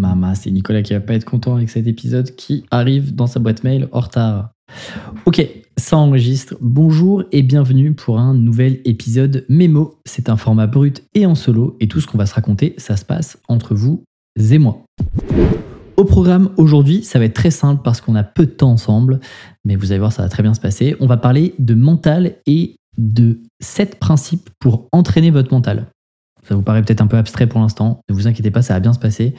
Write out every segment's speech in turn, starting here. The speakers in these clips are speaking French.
Maman, c'est Nicolas qui va pas être content avec cet épisode qui arrive dans sa boîte mail en retard. Ok, ça enregistre. Bonjour et bienvenue pour un nouvel épisode Mémo. C'est un format brut et en solo et tout ce qu'on va se raconter, ça se passe entre vous et moi. Au programme aujourd'hui, ça va être très simple parce qu'on a peu de temps ensemble, mais vous allez voir, ça va très bien se passer. On va parler de mental et de 7 principes pour entraîner votre mental. Ça vous paraît peut-être un peu abstrait pour l'instant, ne vous inquiétez pas, ça va bien se passer.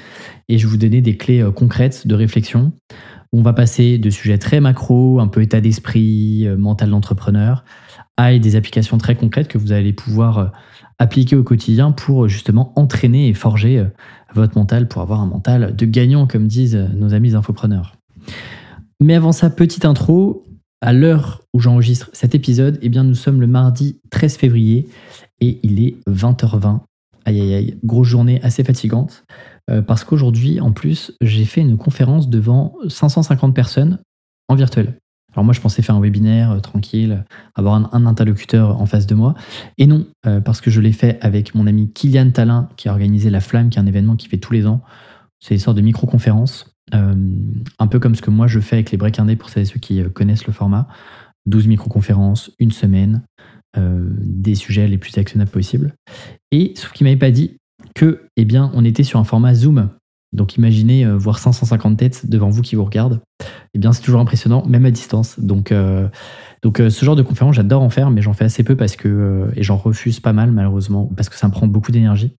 Et je vais vous donner des clés euh, concrètes de réflexion. On va passer de sujets très macro, un peu état d'esprit, euh, mental d'entrepreneur, à des applications très concrètes que vous allez pouvoir euh, appliquer au quotidien pour justement entraîner et forger votre mental pour avoir un mental de gagnant, comme disent nos amis infopreneurs. Mais avant ça, petite intro, à l'heure où j'enregistre cet épisode, eh bien nous sommes le mardi 13 février et il est 20h20. Aïe aïe aïe, grosse journée assez fatigante euh, parce qu'aujourd'hui en plus j'ai fait une conférence devant 550 personnes en virtuel. Alors moi je pensais faire un webinaire euh, tranquille, avoir un, interlocuteur en face de moi et non euh, parce que je l'ai fait avec mon ami Kylian Talin qui a organisé la Flamme qui est un événement qui fait tous les ans. C'est une sorte de micro-conférence un peu comme ce que moi je fais avec les break indés pour ceux qui connaissent le format. 12 micro-conférences, une semaine, euh, des sujets les plus actionnables possibles. Et sauf qu'il m'avait pas dit que, eh bien, on était sur un format Zoom. Donc imaginez voir 550 têtes devant vous qui vous regardent. Eh bien, c'est toujours impressionnant, même à distance. Donc, donc ce genre de conférence, j'adore en faire, mais j'en fais assez peu parce que et j'en refuse pas mal malheureusement parce que ça me prend beaucoup d'énergie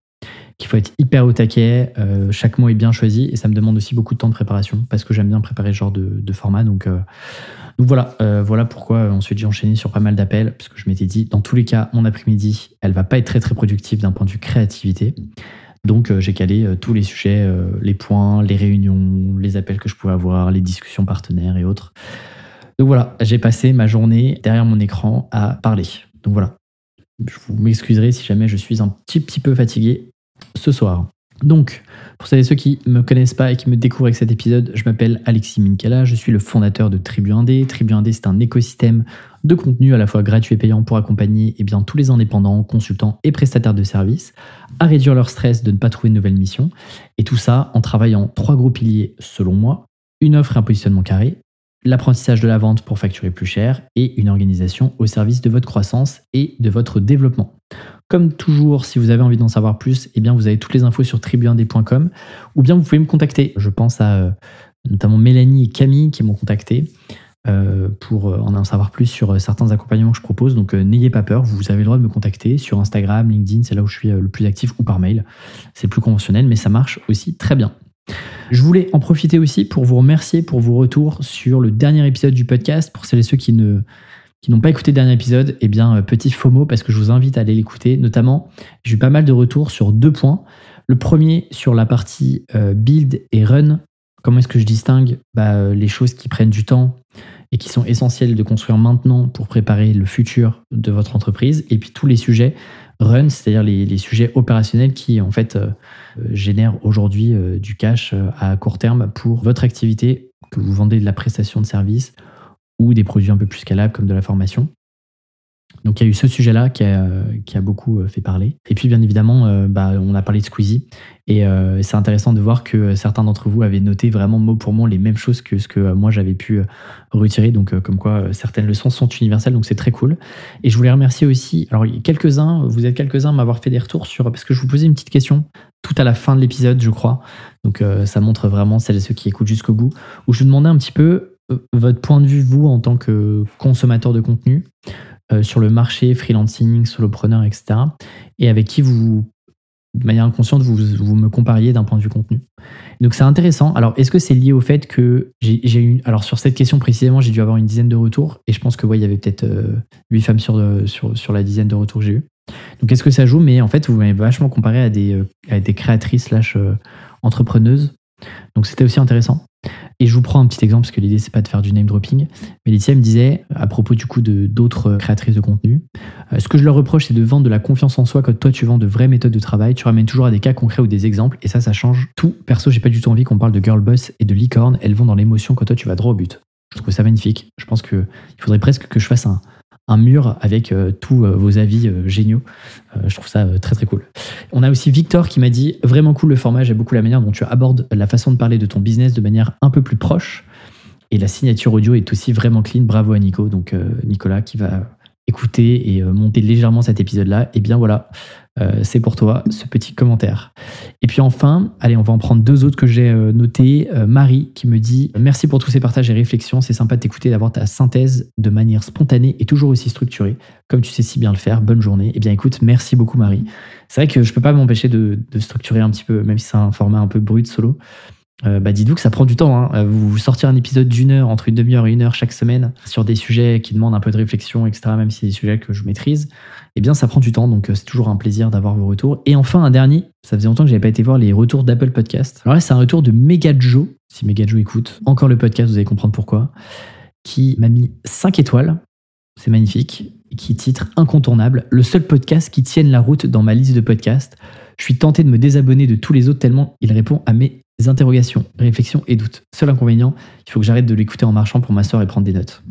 qu'il faut être hyper au taquet, euh, chaque mot est bien choisi et ça me demande aussi beaucoup de temps de préparation parce que j'aime bien préparer ce genre de, format. Donc, euh, donc voilà, euh, voilà pourquoi ensuite j'ai enchaîné sur pas mal d'appels parce que je m'étais dit, dans tous les cas, mon après-midi, elle va pas être très très productive d'un point de vue créativité. Donc j'ai calé tous les sujets, les points, les réunions, les appels que je pouvais avoir, les discussions partenaires et autres. Donc voilà, j'ai passé ma journée derrière mon écran à parler. Donc voilà, je vous m'excuserez si jamais je suis un petit, petit peu fatigué ce soir. Donc, pour celles et ceux qui ne me connaissent pas et qui me découvrent avec cet épisode, je m'appelle Alexis Minkala, je suis le fondateur de Tribu Indé. Tribu Indé, c'est un écosystème de contenu à la fois gratuit et payant pour accompagner eh bien, tous les indépendants, consultants et prestataires de services à réduire leur stress de ne pas trouver de nouvelles missions. Et tout ça en travaillant trois gros piliers selon moi, une offre et un positionnement carré, l'apprentissage de la vente pour facturer plus cher et une organisation au service de votre croissance et de votre développement. Comme toujours, si vous avez envie d'en savoir plus, eh bien vous avez toutes les infos sur tribuindé.com ou bien vous pouvez me contacter. Je pense à euh, notamment Mélanie et Camille qui m'ont contacté euh, pour euh, en savoir plus sur certains accompagnements que je propose. Donc n'ayez pas peur, vous avez le droit de me contacter sur Instagram, LinkedIn, c'est là où je suis le plus actif, ou par mail. C'est plus conventionnel, mais ça marche aussi très bien. Je voulais en profiter aussi pour vous remercier pour vos retours sur le dernier épisode du podcast. Pour celles et ceux qui ne qui n'ont pas écouté le dernier épisode, eh bien, euh, petit FOMO parce que je vous invite à aller l'écouter. Notamment, j'ai eu pas mal de retours sur deux points. Le premier sur la partie euh, build et run. Comment est-ce que je distingue bah, euh, les choses qui prennent du temps et qui sont essentielles de construire maintenant pour préparer le futur de votre entreprise? Et puis tous les sujets run, c'est-à-dire les, sujets opérationnels qui en fait génèrent aujourd'hui du cash à court terme pour votre activité, que vous vendez de la prestation de service ou des produits un peu plus scalables comme de la formation. Donc il y a eu ce sujet-là qui a, beaucoup euh, fait parler. Et puis bien évidemment, euh, bah, on a parlé de Squeezie. Et euh, c'est intéressant de voir que certains d'entre vous avaient noté vraiment mot pour mot les mêmes choses que ce que moi j'avais pu retirer. Donc comme quoi certaines leçons sont universelles, donc c'est très cool. Et je voulais remercier aussi, alors quelques-uns, vous êtes quelques-uns à m'avoir fait des retours sur, parce que je vous posais une petite question tout à la fin de l'épisode, je crois. Donc ça montre vraiment celles et ceux qui écoutent jusqu'au bout, où je vous demandais un petit peu votre point de vue, vous, en tant que consommateur de contenu, euh, sur le marché, freelancing, solopreneur, etc. Et avec qui vous, de manière inconsciente, vous, vous me compariez d'un point de vue contenu. Donc c'est intéressant. Alors, est-ce que c'est lié au fait que j'ai eu. Alors, sur cette question précisément, j'ai dû avoir une dizaine de retours. Et je pense que, ouais, il y avait peut-être euh, femmes sur, sur, sur la dizaine de retours que j'ai eu. Donc, est-ce que ça joue? Mais en fait, vous m'avez vachement comparé à des, euh, à des créatrices slash entrepreneuses. Donc, c'était aussi intéressant. Et je vous prends un petit exemple parce que l'idée c'est pas de faire du name dropping. Mais Laetitia me disait à propos du coup de d'autres créatrices de contenu, euh, ce que je leur reproche c'est de vendre de la confiance en soi quand toi tu vends de vraies méthodes de travail. Tu ramènes toujours à des cas concrets ou des exemples et ça ça change tout. Perso j'ai pas du tout envie qu'on parle de girl boss et de licorne. Elles vont dans l'émotion quand toi tu vas droit au but. Je trouve ça magnifique. Je pense que il faudrait presque que je fasse un, un mur avec tous vos avis géniaux. je trouve ça très très cool. On a aussi Victor qui m'a dit vraiment cool le format, j'aime beaucoup la manière dont tu abordes la façon de parler de ton business de manière un peu plus proche. Et la signature audio est aussi vraiment clean. Bravo à Nico. Donc Nicolas qui va écouter et monter légèrement cet épisode-là. Et bien voilà, euh, c'est pour toi ce petit commentaire. Et puis enfin, allez, on va en prendre deux autres que j'ai euh, notés. Euh, Marie qui me dit Merci pour tous ces partages et réflexions. C'est sympa de t'écouter, d'avoir ta synthèse de manière spontanée et toujours aussi structurée, comme tu sais si bien le faire. Bonne journée. Eh bien écoute, merci beaucoup Marie. C'est vrai que je peux pas m'empêcher de, de, structurer un petit peu, même si c'est un format un peu brut solo. Euh, bah dites-vous que ça prend du temps. Hein. Euh, vous sortir un épisode d'une heure, entre une demi-heure et une heure chaque semaine, sur des sujets qui demandent un peu de réflexion, etc., même si c'est des sujets que je maîtrise, eh bien ça prend du temps, donc euh, c'est toujours un plaisir d'avoir vos retours. Et enfin, un dernier, ça faisait longtemps que j'avais pas été voir les retours d'Apple Podcast. Alors là, c'est un retour de Megajo, si Megajo écoute, encore le podcast, vous allez comprendre pourquoi, qui m'a mis 5 étoiles, c'est magnifique, qui titre Incontournable, le seul podcast qui tienne la route dans ma liste de podcasts. Je suis tenté de me désabonner de tous les autres tellement il répond à mes interrogations, réflexions et doutes. Seul inconvénient, il faut que j'arrête de l'écouter en marchant pour m'asseoir et prendre des notes.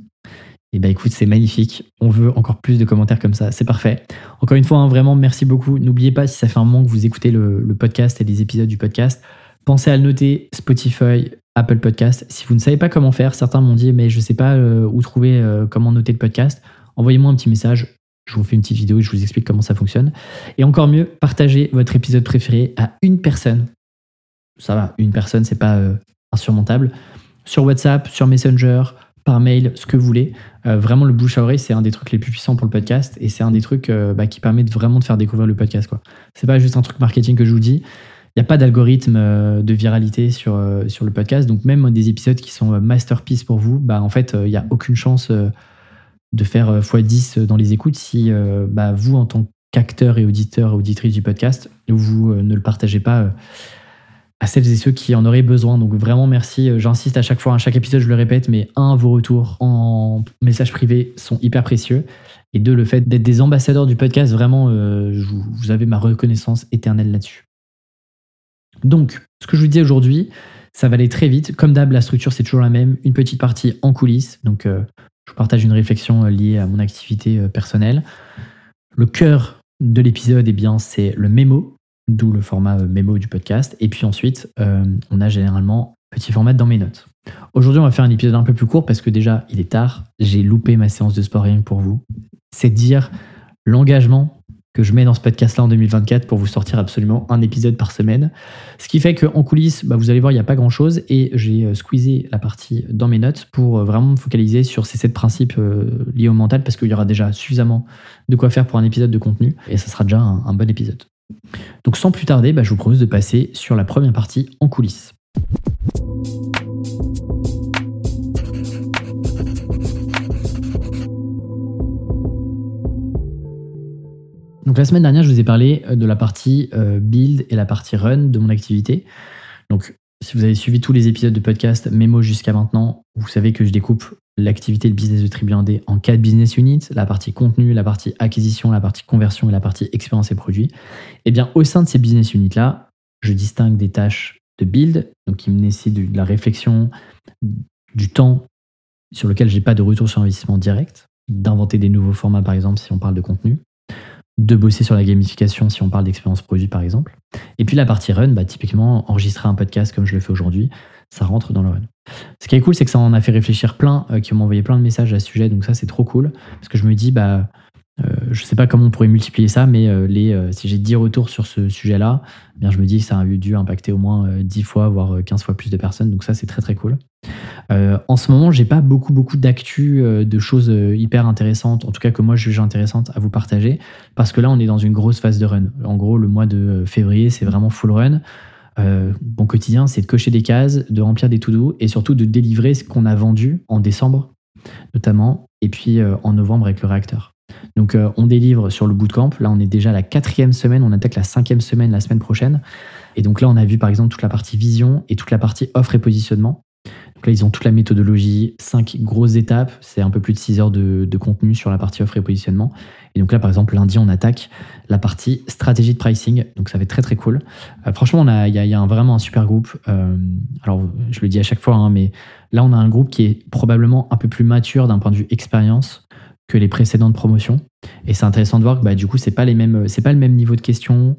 Et eh bah ben, écoute, c'est magnifique. On veut encore plus de commentaires comme ça. C'est parfait. Encore une fois, hein, vraiment, merci beaucoup. N'oubliez pas, si ça fait un moment que vous écoutez le, podcast et des épisodes du podcast, pensez à le noter Spotify, Apple Podcast. Si vous ne savez pas comment faire, certains m'ont dit, mais je ne sais pas euh, où trouver euh, comment noter le podcast. Envoyez-moi un petit message. Je vous fais une petite vidéo et je vous explique comment ça fonctionne. Et encore mieux, partagez votre épisode préféré à une personne ça va, une personne, c'est pas euh, insurmontable. Sur WhatsApp, sur Messenger, par mail, ce que vous voulez. Euh, vraiment, le bouche à oreille, c'est un des trucs les plus puissants pour le podcast et c'est un des trucs euh, bah, qui permet de vraiment de faire découvrir le podcast. Quoi. C'est pas juste un truc marketing que je vous dis. Il n'y a pas d'algorithme de viralité sur, sur le podcast. Donc, même des épisodes qui sont masterpiece pour vous, bah, en fait, il n'y a aucune chance de faire x10 dans les écoutes si bah, vous, en tant qu'acteur et auditeur auditrice du podcast, vous ne le partagez pas à celles et ceux qui en auraient besoin. Donc vraiment merci. Euh, j'insiste à chaque fois, à chaque épisode, je le répète, mais un, vos retours en message privé sont hyper précieux. Et deux, le fait d'être des ambassadeurs du podcast, vraiment, euh, vous avez ma reconnaissance éternelle là-dessus. Donc, ce que je vous dis aujourd'hui, ça va aller très vite. Comme d'hab, la structure, c'est toujours la même. Une petite partie en coulisses. Donc, euh, je vous partage une réflexion liée à mon activité personnelle. Le cœur de l'épisode, eh bien, c'est le mémo d'où le format euh, mémo du podcast. Et puis ensuite, euh, on a généralement petit format dans mes notes. Aujourd'hui, on va faire un épisode un peu plus court parce que déjà, il est tard. J'ai loupé ma séance de sport pour vous. C'est dire l'engagement que je mets dans ce podcast-là en 2024 pour vous sortir absolument un épisode par semaine. Ce qui fait qu'en coulisses, bah, vous allez voir, il n'y a pas grand-chose et j'ai euh, squeezé la partie dans mes notes pour vraiment me focaliser sur ces sept principes liés au mental parce qu'il y aura déjà suffisamment de quoi faire pour un épisode de contenu et ça sera déjà un bon épisode. Donc sans plus tarder, bah, je vous propose de passer sur la première partie en coulisses. Donc la semaine dernière, je vous ai parlé euh, de la partie euh, build et la partie run de mon activité. Donc si vous avez suivi tous les épisodes de podcast Mémo jusqu'à maintenant, vous savez que je découpe l'activité de business de Tribu en quatre business units, la partie contenu, la partie acquisition, la partie conversion et la partie expérience et produits. Et eh bien, au sein de ces business units-là, je distingue des tâches de build, donc qui me nécessitent de la réflexion, du temps sur lequel je n'ai pas de retour sur investissement direct, d'inventer des nouveaux formats par exemple si on parle de contenu, de bosser sur la gamification si on parle d'expérience produit par exemple. Et puis la partie run, bah, typiquement enregistrer un podcast comme je le fais aujourd'hui, ça rentre dans le run. Ce qui est cool, c'est que ça en a fait réfléchir plein, euh, qui m'ont envoyé plein de messages à ce sujet, donc ça c'est trop cool, parce que je me dis, bah, euh, je sais pas comment on pourrait multiplier ça, mais euh, les, si j'ai 10 retours sur ce sujet-là, eh je me dis que ça a dû impacter au moins 10 fois, voire 15 fois plus de personnes, donc ça c'est très très cool. en ce moment, j'ai pas beaucoup beaucoup d'actu, de choses hyper intéressantes, en tout cas que moi je juge intéressantes à vous partager, parce que là on est dans une grosse phase de run. En gros, le mois de février c'est vraiment full run. Euh, mon quotidien, c'est de cocher des cases, de remplir des to-do et surtout de délivrer ce qu'on a vendu en décembre, notamment, et puis euh, en novembre avec le réacteur. Donc, euh, on délivre sur le bootcamp. Là, on est déjà à la quatrième semaine. On attaque la cinquième semaine la semaine prochaine. Et donc là, on a vu par exemple toute la partie vision et toute la partie offre et positionnement. Donc là, ils ont toute la méthodologie, cinq grosses étapes. C'est un peu plus de 6 heures de, contenu sur la partie offre et positionnement. Et donc là, par exemple, lundi, on attaque la partie stratégie de pricing. Donc ça va être très très cool. Euh, franchement, il y a, vraiment un super groupe. Euh, alors, je le dis à chaque fois, hein, mais là, on a un groupe qui est probablement un peu plus mature d'un point de vue expérience que les précédentes promotions. Et c'est intéressant de voir que bah, du coup, c'est pas pas le même niveau de questions.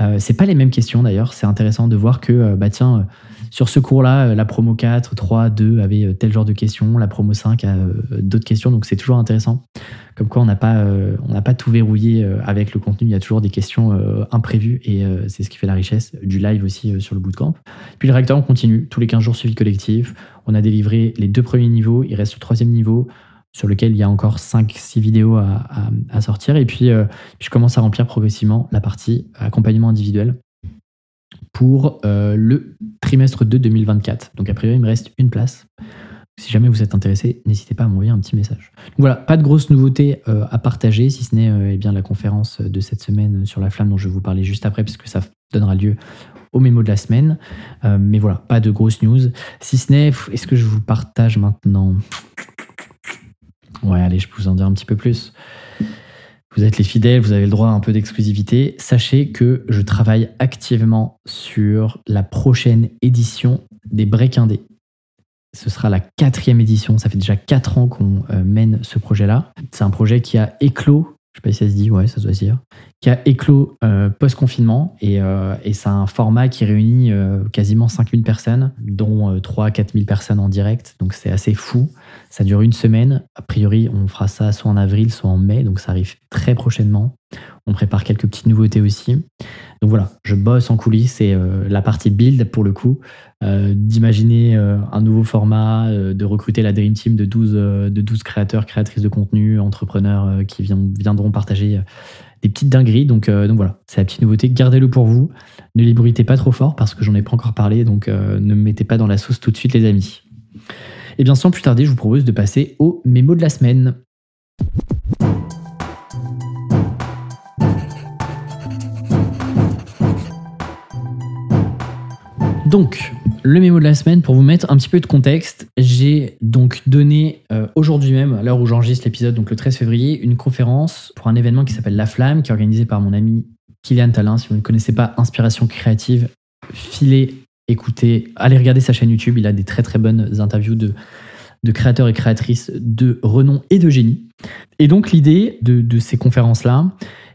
Euh, c'est pas les mêmes questions d'ailleurs. C'est intéressant de voir que, euh, bah euh, sur ce cours-là, la promo 4, 3, 2 avait tel genre de questions, la promo 5 a d'autres questions. Donc c'est toujours intéressant. Comme quoi, on n'a pas, on pas tout verrouillé avec le contenu. Il y a toujours des questions imprévues et c'est ce qui fait la richesse du live aussi sur le bootcamp. Puis le réacteur, on continue tous les 15 jours suivi collectif. On a délivré les deux premiers niveaux. Il reste le troisième niveau sur lequel il y a encore 5-6 vidéos à, sortir. Et puis, euh, puis, je commence à remplir progressivement la partie accompagnement individuel pour euh, le trimestre 2 2024. Donc, a priori, il me reste une place. Si jamais vous êtes intéressé, n'hésitez pas à m'envoyer un petit message. Donc voilà, pas de grosses nouveautés euh, à partager, si ce n'est eh la conférence de cette semaine sur la flamme dont je vais vous parler juste après, puisque ça donnera lieu au mémo de la semaine. mais voilà, pas de grosses news. Si ce n'est, est-ce que je vous partage maintenant? Ouais, allez, je peux vous en dire un petit peu plus. Vous êtes les fidèles, vous avez le droit à un peu d'exclusivité. Sachez que je travaille activement sur la prochaine édition des Break Indé. Ce sera la quatrième édition. Ça fait déjà quatre ans qu'on euh, mène ce projet-là. C'est un projet qui a éclos je sais pas si ça se dit, ouais, ça doit se dire, qui a éclos euh, post-confinement euh, et, c'est un format qui réunit quasiment 5000 personnes, dont 3 4000 personnes en direct, donc c'est assez fou. Ça dure une semaine. A priori, on fera ça soit en avril, soit en mai. Donc ça arrive très prochainement. On prépare quelques petites nouveautés aussi. Donc voilà, je bosse en coulisses et euh, la partie build pour le coup, euh, d'imaginer euh, un nouveau format, de recruter la Dream Team de 12, de 12 créateurs, créatrices de contenu, entrepreneurs qui viendront partager des petites dingueries. Donc, donc voilà, c'est la petite nouveauté. Gardez-le pour vous. Ne les pas trop fort parce que j'en ai pas encore parlé. Donc ne me mettez pas dans la sauce tout de suite, les amis. Et bien sans plus tarder, je vous propose de passer au mémo de la semaine. Donc, le mémo de la semaine, pour vous mettre un petit peu de contexte, j'ai donc donné euh, aujourd'hui même, à l'heure où j'enregistre l'épisode, donc le 13 février, une conférence pour un événement qui s'appelle La Flamme, qui est organisé par mon ami Kylian Talin. Si vous ne connaissez pas Inspiration Créative, filez écoutez, allez regarder sa chaîne YouTube. Il a des très très bonnes interviews de, de créateurs et créatrices de renom et de génie. Et donc l'idée de, ces conférences-là,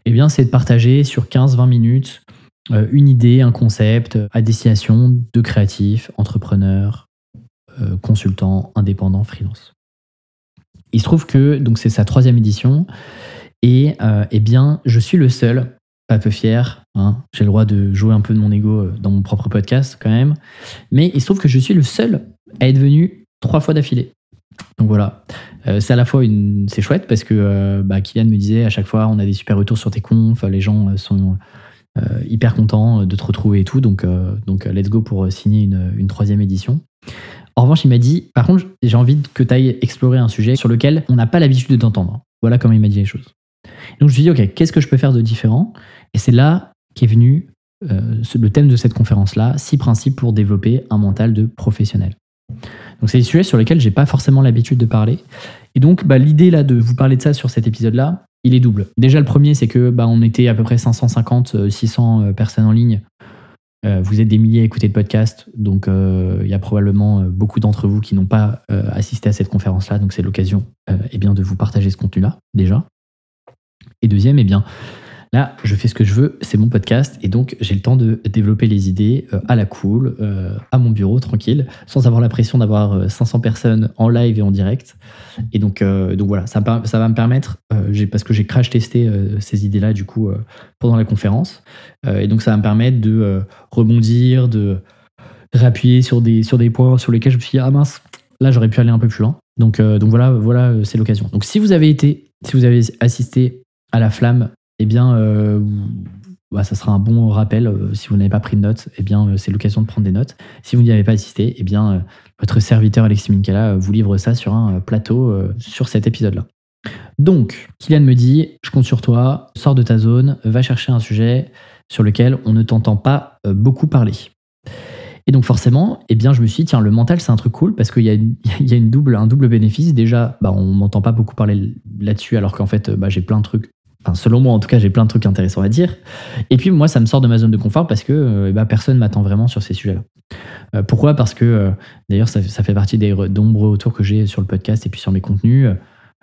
eh bien, c'est de partager sur 15-20 minutes une idée, un concept à destination de créatifs, entrepreneurs, euh, consultants, indépendants, freelance. Il se trouve que donc c'est sa troisième édition et euh, eh bien je suis le seul un peu fier. Hein. J'ai le droit de jouer un peu de mon ego euh, dans mon propre podcast quand même. Mais il se trouve que je suis le seul à être venu trois fois d'affilée. Donc voilà, euh, c'est à la fois une, c'est chouette parce que euh, bah, Kylian me disait à chaque fois on a des super retours sur tes confs, les gens sont hyper contents de te retrouver et tout. Donc donc let's go pour signer une, une troisième édition. En revanche, il m'a dit, par contre, j'ai envie que tu ailles explorer un sujet sur lequel on n'a pas l'habitude de t'entendre. Voilà comment il m'a dit les choses. Donc je me suis dit, ok, qu'est-ce que je peux faire de différent? Et c'est là qu'est venu euh, le thème de cette conférence-là, six principes pour développer un mental de professionnel. Donc c'est des sujets sur lesquels j'ai pas forcément l'habitude de parler. Et donc bah, l'idée là de vous parler de ça sur cet épisode-là, il est double. Déjà le premier, c'est que bah, on était à peu près 550, 600 euh, personnes en ligne. Euh, vous êtes des milliers à écouter le podcast, donc il y a probablement beaucoup d'entre vous qui n'ont pas assisté à cette conférence-là, donc c'est l'occasion eh bien de vous partager ce contenu-là déjà. Et deuxième, eh bien, Là, je fais ce que je veux, c'est mon podcast, et donc j'ai le temps de développer les idées euh, à la cool, euh, à mon bureau, tranquille, sans avoir la pression d'avoir 500 euh, personnes en live et en direct. Et donc, donc voilà, ça, va me permettre, parce que j'ai crash testé ces idées-là du coup pendant la conférence, et donc ça va me permettre de rebondir, de réappuyer sur des, sur des points sur lesquels je me suis dit, ah mince, là j'aurais pu aller un peu plus loin. Donc, donc voilà, voilà c'est l'occasion. Donc si vous avez été, si vous avez assisté à la flamme eh bien, euh, bah, ça sera un bon rappel. Euh, si vous n'avez pas pris de notes, eh bien, euh, c'est l'occasion de prendre des notes. Si vous n'y avez pas assisté, eh bien, votre serviteur Alexis Minkala vous livre ça sur un plateau sur cet épisode-là. Donc, Kylian me dit, je compte sur toi, sors de ta zone, va chercher un sujet sur lequel on ne t'entend pas beaucoup parler. Et donc forcément, eh bien, je me suis dit, tiens, le mental, c'est un truc cool parce qu'il y a, y a une double, un double bénéfice. Déjà, bah, on m'entend pas beaucoup parler là-dessus alors qu'en fait, bah, j'ai plein de trucs selon moi, en tout cas, j'ai plein de trucs intéressants à dire. Et puis, moi, ça me sort de ma zone de confort parce que euh, bah, personne m'attend vraiment sur ces sujets-là. Euh, pourquoi? Parce que, euh, d'ailleurs, ça, fait partie des nombreux retours que j'ai sur le podcast et puis sur mes contenus.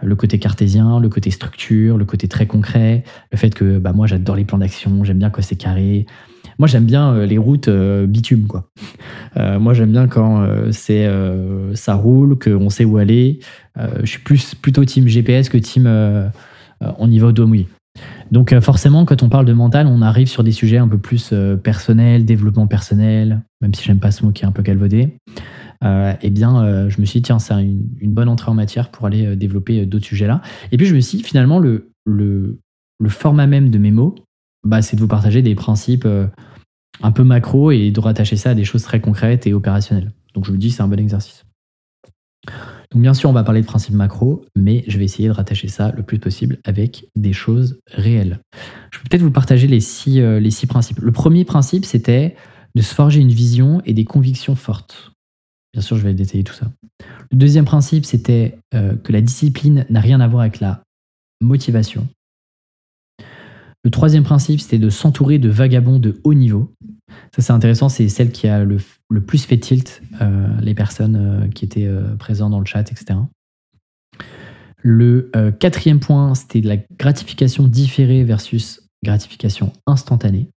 le côté cartésien, le côté structure, le côté très concret, le fait que bah, moi j'adore les plans d'action, j'aime bien quand c'est carré. Moi j'aime bien les routes bitume quoi. moi j'aime bien quand c'est ça roule, qu'on sait où aller. je suis plus plutôt team GPS que team on y va au doigt mouillé. Donc euh, forcément, quand on parle de mental, on arrive sur des sujets un peu plus euh, personnels, développement personnel, même si j'aime pas ce mot qui est un peu calvaudé. Euh, eh bien, je me suis dit, tiens, c'est une, bonne entrée en matière pour aller développer d'autres sujets là. Et puis je me suis dit, finalement, le, le, format même de mes mots, bah, c'est de vous partager des principes un peu macro et de rattacher ça à des choses très concrètes et opérationnelles. Donc je me dis, c'est un bon exercice. Bien sûr, on va parler de principes macro, mais je vais essayer de rattacher ça le plus possible avec des choses réelles. Je peux peut-être vous partager les six, euh, principes. Le premier principe, c'était de se forger une vision et des convictions fortes. Bien sûr, je vais détailler tout ça. Le deuxième principe, c'était euh, que la discipline n'a rien à voir avec la motivation. Le troisième principe, c'était de s'entourer de vagabonds de haut niveau. Ça, c'est intéressant, c'est celle qui a le, plus fait tilt euh, les personnes euh, qui étaient euh, présentes dans le chat, etc. Le quatrième point, c'était la gratification différée versus gratification instantanée.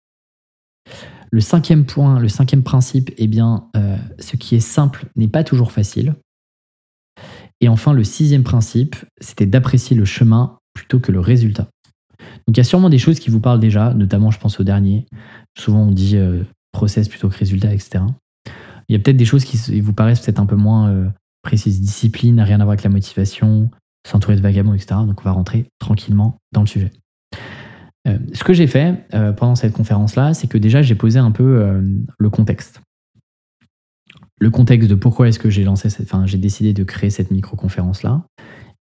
Le cinquième point, le cinquième principe, eh bien, ce qui est simple n'est pas toujours facile. Et enfin, le sixième principe, c'était d'apprécier le chemin plutôt que le résultat. Donc il y a sûrement des choses qui vous parlent déjà, notamment je pense au dernier. Souvent on dit process plutôt que résultat, etc. Il y a peut-être des choses qui vous paraissent peut-être un peu moins euh, précises. Discipline, rien à voir avec la motivation, s'entourer de vagabonds, etc. Donc on va rentrer tranquillement dans le sujet. Euh, ce que j'ai fait pendant cette conférence-là, c'est que déjà j'ai posé un peu le contexte. Le contexte de pourquoi est-ce que j'ai lancé cette, enfin, j'ai décidé de créer cette micro-conférence-là.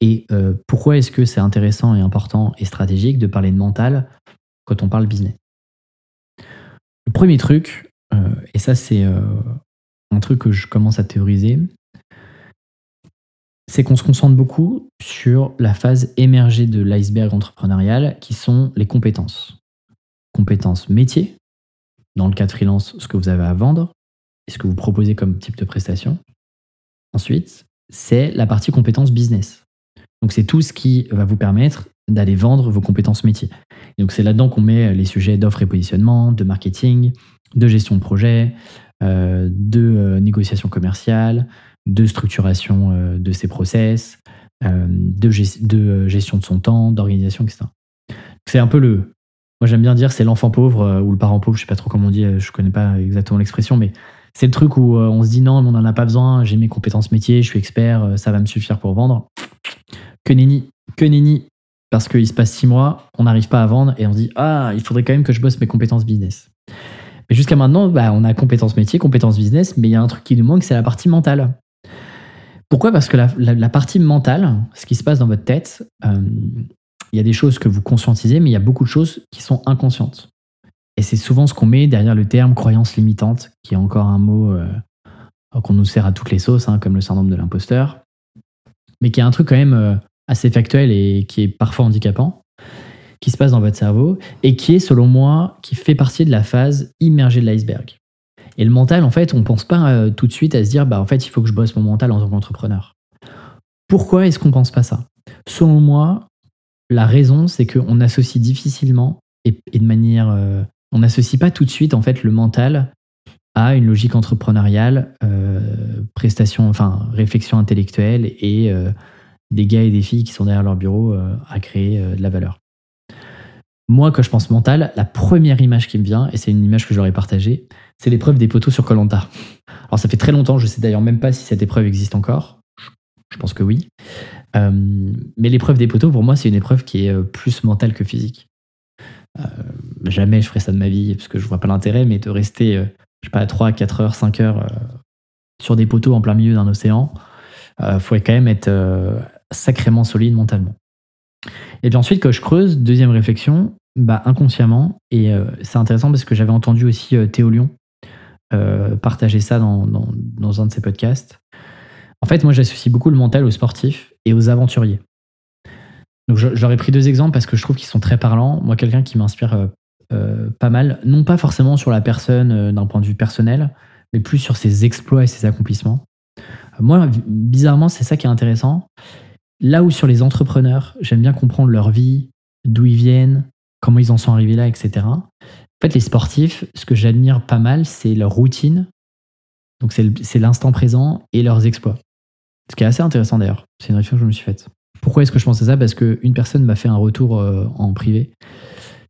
Et euh, pourquoi est-ce que c'est intéressant et important et stratégique de parler de mental quand on parle business? Le premier truc, euh, et ça c'est euh, un truc que je commence à théoriser, c'est qu'on se concentre beaucoup sur la phase émergée de l'iceberg entrepreneurial qui sont les compétences. Compétences métiers, dans le cas de freelance, ce que vous avez à vendre et ce que vous proposez comme type de prestation. Ensuite, c'est la partie compétences business. Donc c'est tout ce qui va vous permettre d'aller vendre vos compétences métiers. donc c'est là-dedans qu'on met les sujets d'offres et positionnement, de marketing, de gestion de projet, de euh, négociation commerciale, de structuration euh, de ses process, de, gestion de son temps, d'organisation, etc. C'est un peu le... Moi j'aime bien dire c'est l'enfant pauvre ou le parent pauvre, je sais pas trop comment on dit, je connais pas exactement l'expression, mais c'est le truc où on se dit non, on n'en a pas besoin, j'ai mes compétences métiers, je suis expert, ça va me suffire pour vendre. Que nenni, que nenni, parce qu'il se passe six mois, on n'arrive pas à vendre et on se dit Ah, il faudrait quand même que je bosse mes compétences business. Mais jusqu'à maintenant, bah, on a compétences métiers, compétences business, mais il y a un truc qui nous manque, c'est la partie mentale. Pourquoi? Parce que la, partie mentale, ce qui se passe dans votre tête, euh, il y a des choses que vous conscientisez, mais il y a beaucoup de choses qui sont inconscientes. Et c'est souvent ce qu'on met derrière le terme croyance limitante, qui est encore un mot euh, qu'on nous sert à toutes les sauces, hein, comme le syndrome de l'imposteur, mais qui est un truc quand même euh, assez factuel et qui est parfois handicapant, qui se passe dans votre cerveau, et qui est, selon moi, qui fait partie de la phase immergée de l'iceberg. Et le mental, en fait, on ne pense pas euh, tout de suite à se dire, bah, en fait, il faut que je bosse mon mental en tant qu'entrepreneur. Pourquoi est-ce qu'on ne pense pas ça? Selon moi, la raison, c'est qu'on associe difficilement et, de manière. Euh, on n'associe pas tout de suite, en fait, le mental à une logique entrepreneuriale, euh, prestation, enfin, réflexion intellectuelle et des gars et des filles qui sont derrière leur bureau à créer de la valeur. Moi, quand je pense mental, la première image qui me vient, et c'est une image que j'aurais partagée, c'est l'épreuve des poteaux sur Colanta. Alors ça fait très longtemps, je sais d'ailleurs même pas si cette épreuve existe encore. Je pense que oui. Euh, mais l'épreuve des poteaux, pour moi, c'est une épreuve qui est plus mentale que physique. jamais je ferai ça de ma vie, parce que je vois pas l'intérêt, mais de rester, je sais pas, 3, 4 heures, 5 heures sur des poteaux en plein milieu d'un océan, faut quand même être sacrément solide mentalement. Et puis ensuite, quand je creuse, deuxième réflexion, bah, inconsciemment, et euh, c'est intéressant parce que j'avais entendu aussi euh, Théo Lyon euh, partager ça dans, dans, un de ses podcasts. En fait, moi, j'associe beaucoup le mental aux sportifs et aux aventuriers. Donc, j'aurais pris deux exemples parce que je trouve qu'ils sont très parlants. Moi, quelqu'un qui m'inspire pas mal, non pas forcément sur la personne d'un point de vue personnel, mais plus sur ses exploits et ses accomplissements. Moi, bizarrement, c'est ça qui est intéressant Là où sur les entrepreneurs, j'aime bien comprendre leur vie, d'où ils viennent, comment ils en sont arrivés là, etc. En fait, les sportifs, ce que j'admire pas mal, c'est leur routine. Donc, c'est l'instant présent et leurs exploits. Ce qui est assez intéressant d'ailleurs. C'est une réflexion que je me suis faite. Pourquoi est-ce que je pense à ça? Parce qu'une personne m'a fait un retour euh, en privé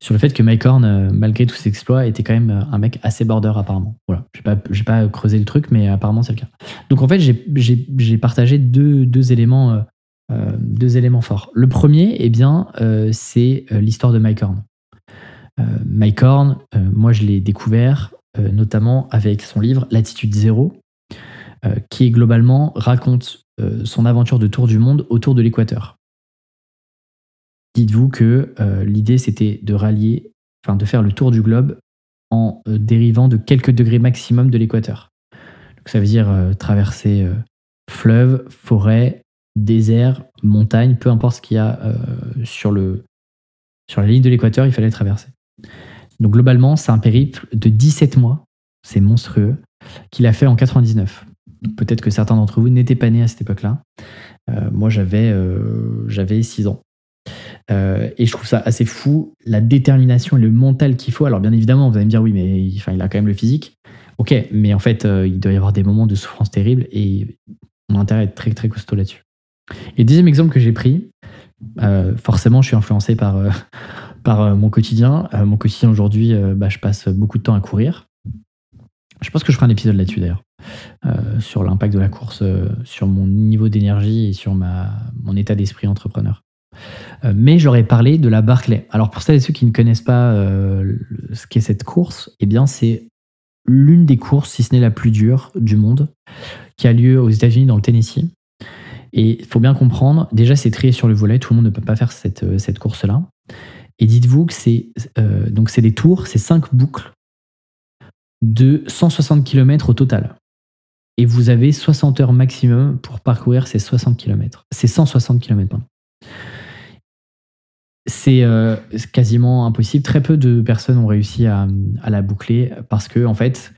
sur le fait que Mike Horn, euh, malgré tous ses exploits, était quand même euh, un mec assez border apparemment. Voilà, j'ai pas, pas creusé le truc, mais apparemment c'est le cas. Donc en fait, j'ai partagé deux, deux éléments, euh, deux éléments forts. Le premier, eh bien, c'est l'histoire de Mike Horn. Mike Horn, moi je l'ai découvert notamment avec son livre L'attitude zéro, qui globalement raconte son aventure de tour du monde autour de l'équateur dites-vous que euh, l'idée c'était de rallier, enfin de faire le tour du globe en euh, dérivant de quelques degrés maximum de l'équateur. ça veut dire euh, traverser fleuve, forêt, désert, montagne, peu importe ce qu'il y a sur, le, sur la ligne de l'équateur, il fallait traverser. Donc globalement, c'est un périple de 17 mois, c'est monstrueux, qu'il a fait en 99. Peut-être que certains d'entre vous n'étaient pas nés à cette époque-là. moi, j'avais j'avais 6 ans. Euh, et je trouve ça assez fou, la détermination et le mental qu'il faut. Alors bien évidemment, vous allez me dire oui, mais il, il a quand même le physique. Ok, mais en fait, euh, il doit y avoir des moments de souffrance terribles et on a intérêt à être très très costaud là-dessus. Et deuxième exemple que j'ai pris, euh, forcément, je suis influencé par, par mon quotidien. mon quotidien aujourd'hui, bah, je passe beaucoup de temps à courir. Je pense que je ferai un épisode là-dessus d'ailleurs, sur l'impact de la course, sur mon niveau d'énergie et sur ma, mon état d'esprit entrepreneur. Euh, mais j'aurais parlé de la Barclay. Alors pour celles et ceux qui ne connaissent pas euh, ce qu'est cette course, eh bien c'est l'une des courses, si ce n'est la plus dure du monde, qui a lieu aux États-Unis dans le Tennessee. Et il faut bien comprendre, déjà c'est trié sur le volet, tout le monde ne peut pas faire cette, euh, cette course-là. Et dites-vous que c'est c'est des tours, c'est cinq boucles de 160 km au total. Et vous avez 60 heures maximum pour parcourir ces 60 km. C'est 160 km, c'est euh, quasiment impossible. Très peu de personnes ont réussi à, la boucler parce que en fait,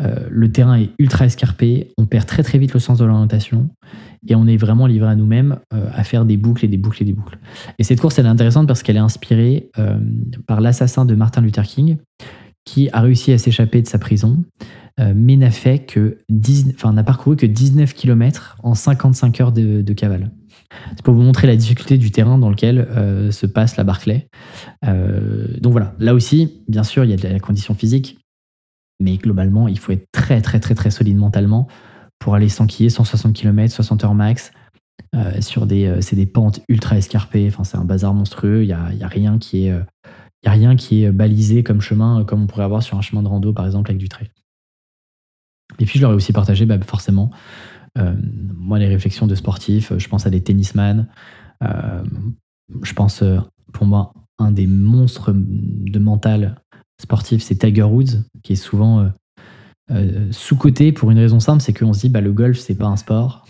euh, le terrain est ultra escarpé, on perd très très vite le sens de l'orientation et on est vraiment livré à nous-mêmes euh, à faire des boucles et des boucles et des boucles. Et cette course, elle est intéressante parce qu'elle est inspirée par l'assassin de Martin Luther King qui a réussi à s'échapper de sa prison, mais n'a fait que n'a parcouru que 19 km en 55 heures de cavale. C'est pour vous montrer la difficulté du terrain dans lequel euh, se passe la Barclay. Euh, donc voilà, là aussi, bien sûr, il y a la condition physique, mais globalement, il faut être très, très, très, très solide mentalement pour aller s'enquiller 160 km, 60 heures max. Euh, sur des, c'est des pentes ultra escarpées. Enfin, c'est un bazar monstrueux. Il n'y a, y a, rien qui est, a rien qui est balisé comme chemin, comme on pourrait avoir sur un chemin de rando, par exemple, avec du trail. Et puis, je leur ai aussi partagé, bah, forcément, euh, moi, les réflexions de sportifs, je pense à des tennisman. Euh, je pense, euh, pour moi, un des monstres de mental sportif, c'est Tiger Woods, qui est souvent sous-côté pour une raison simple, c'est qu'on se dit bah, le golf, c'est pas un sport.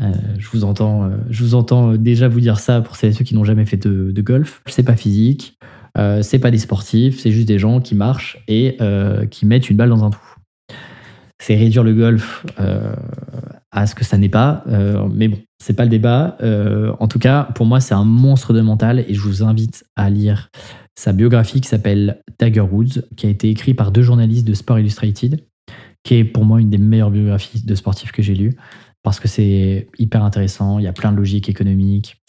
je, vous entends, je vous entends déjà vous dire ça pour celles et ceux qui n'ont jamais fait de, golf. C'est pas physique, c'est pas des sportifs, c'est juste des gens qui marchent et qui mettent une balle dans un trou c'est réduire le golf euh, à ce que ça n'est pas. Euh, mais bon, c'est pas le débat. Euh, en tout cas, pour moi, c'est un monstre de mental et je vous invite à lire sa biographie qui s'appelle Tiger Woods, qui a été écrite par deux journalistes de Sport Illustrated, qui est pour moi une des meilleures biographies de sportifs que j'ai lues parce que c'est hyper intéressant. Il y a plein de logiques économiques,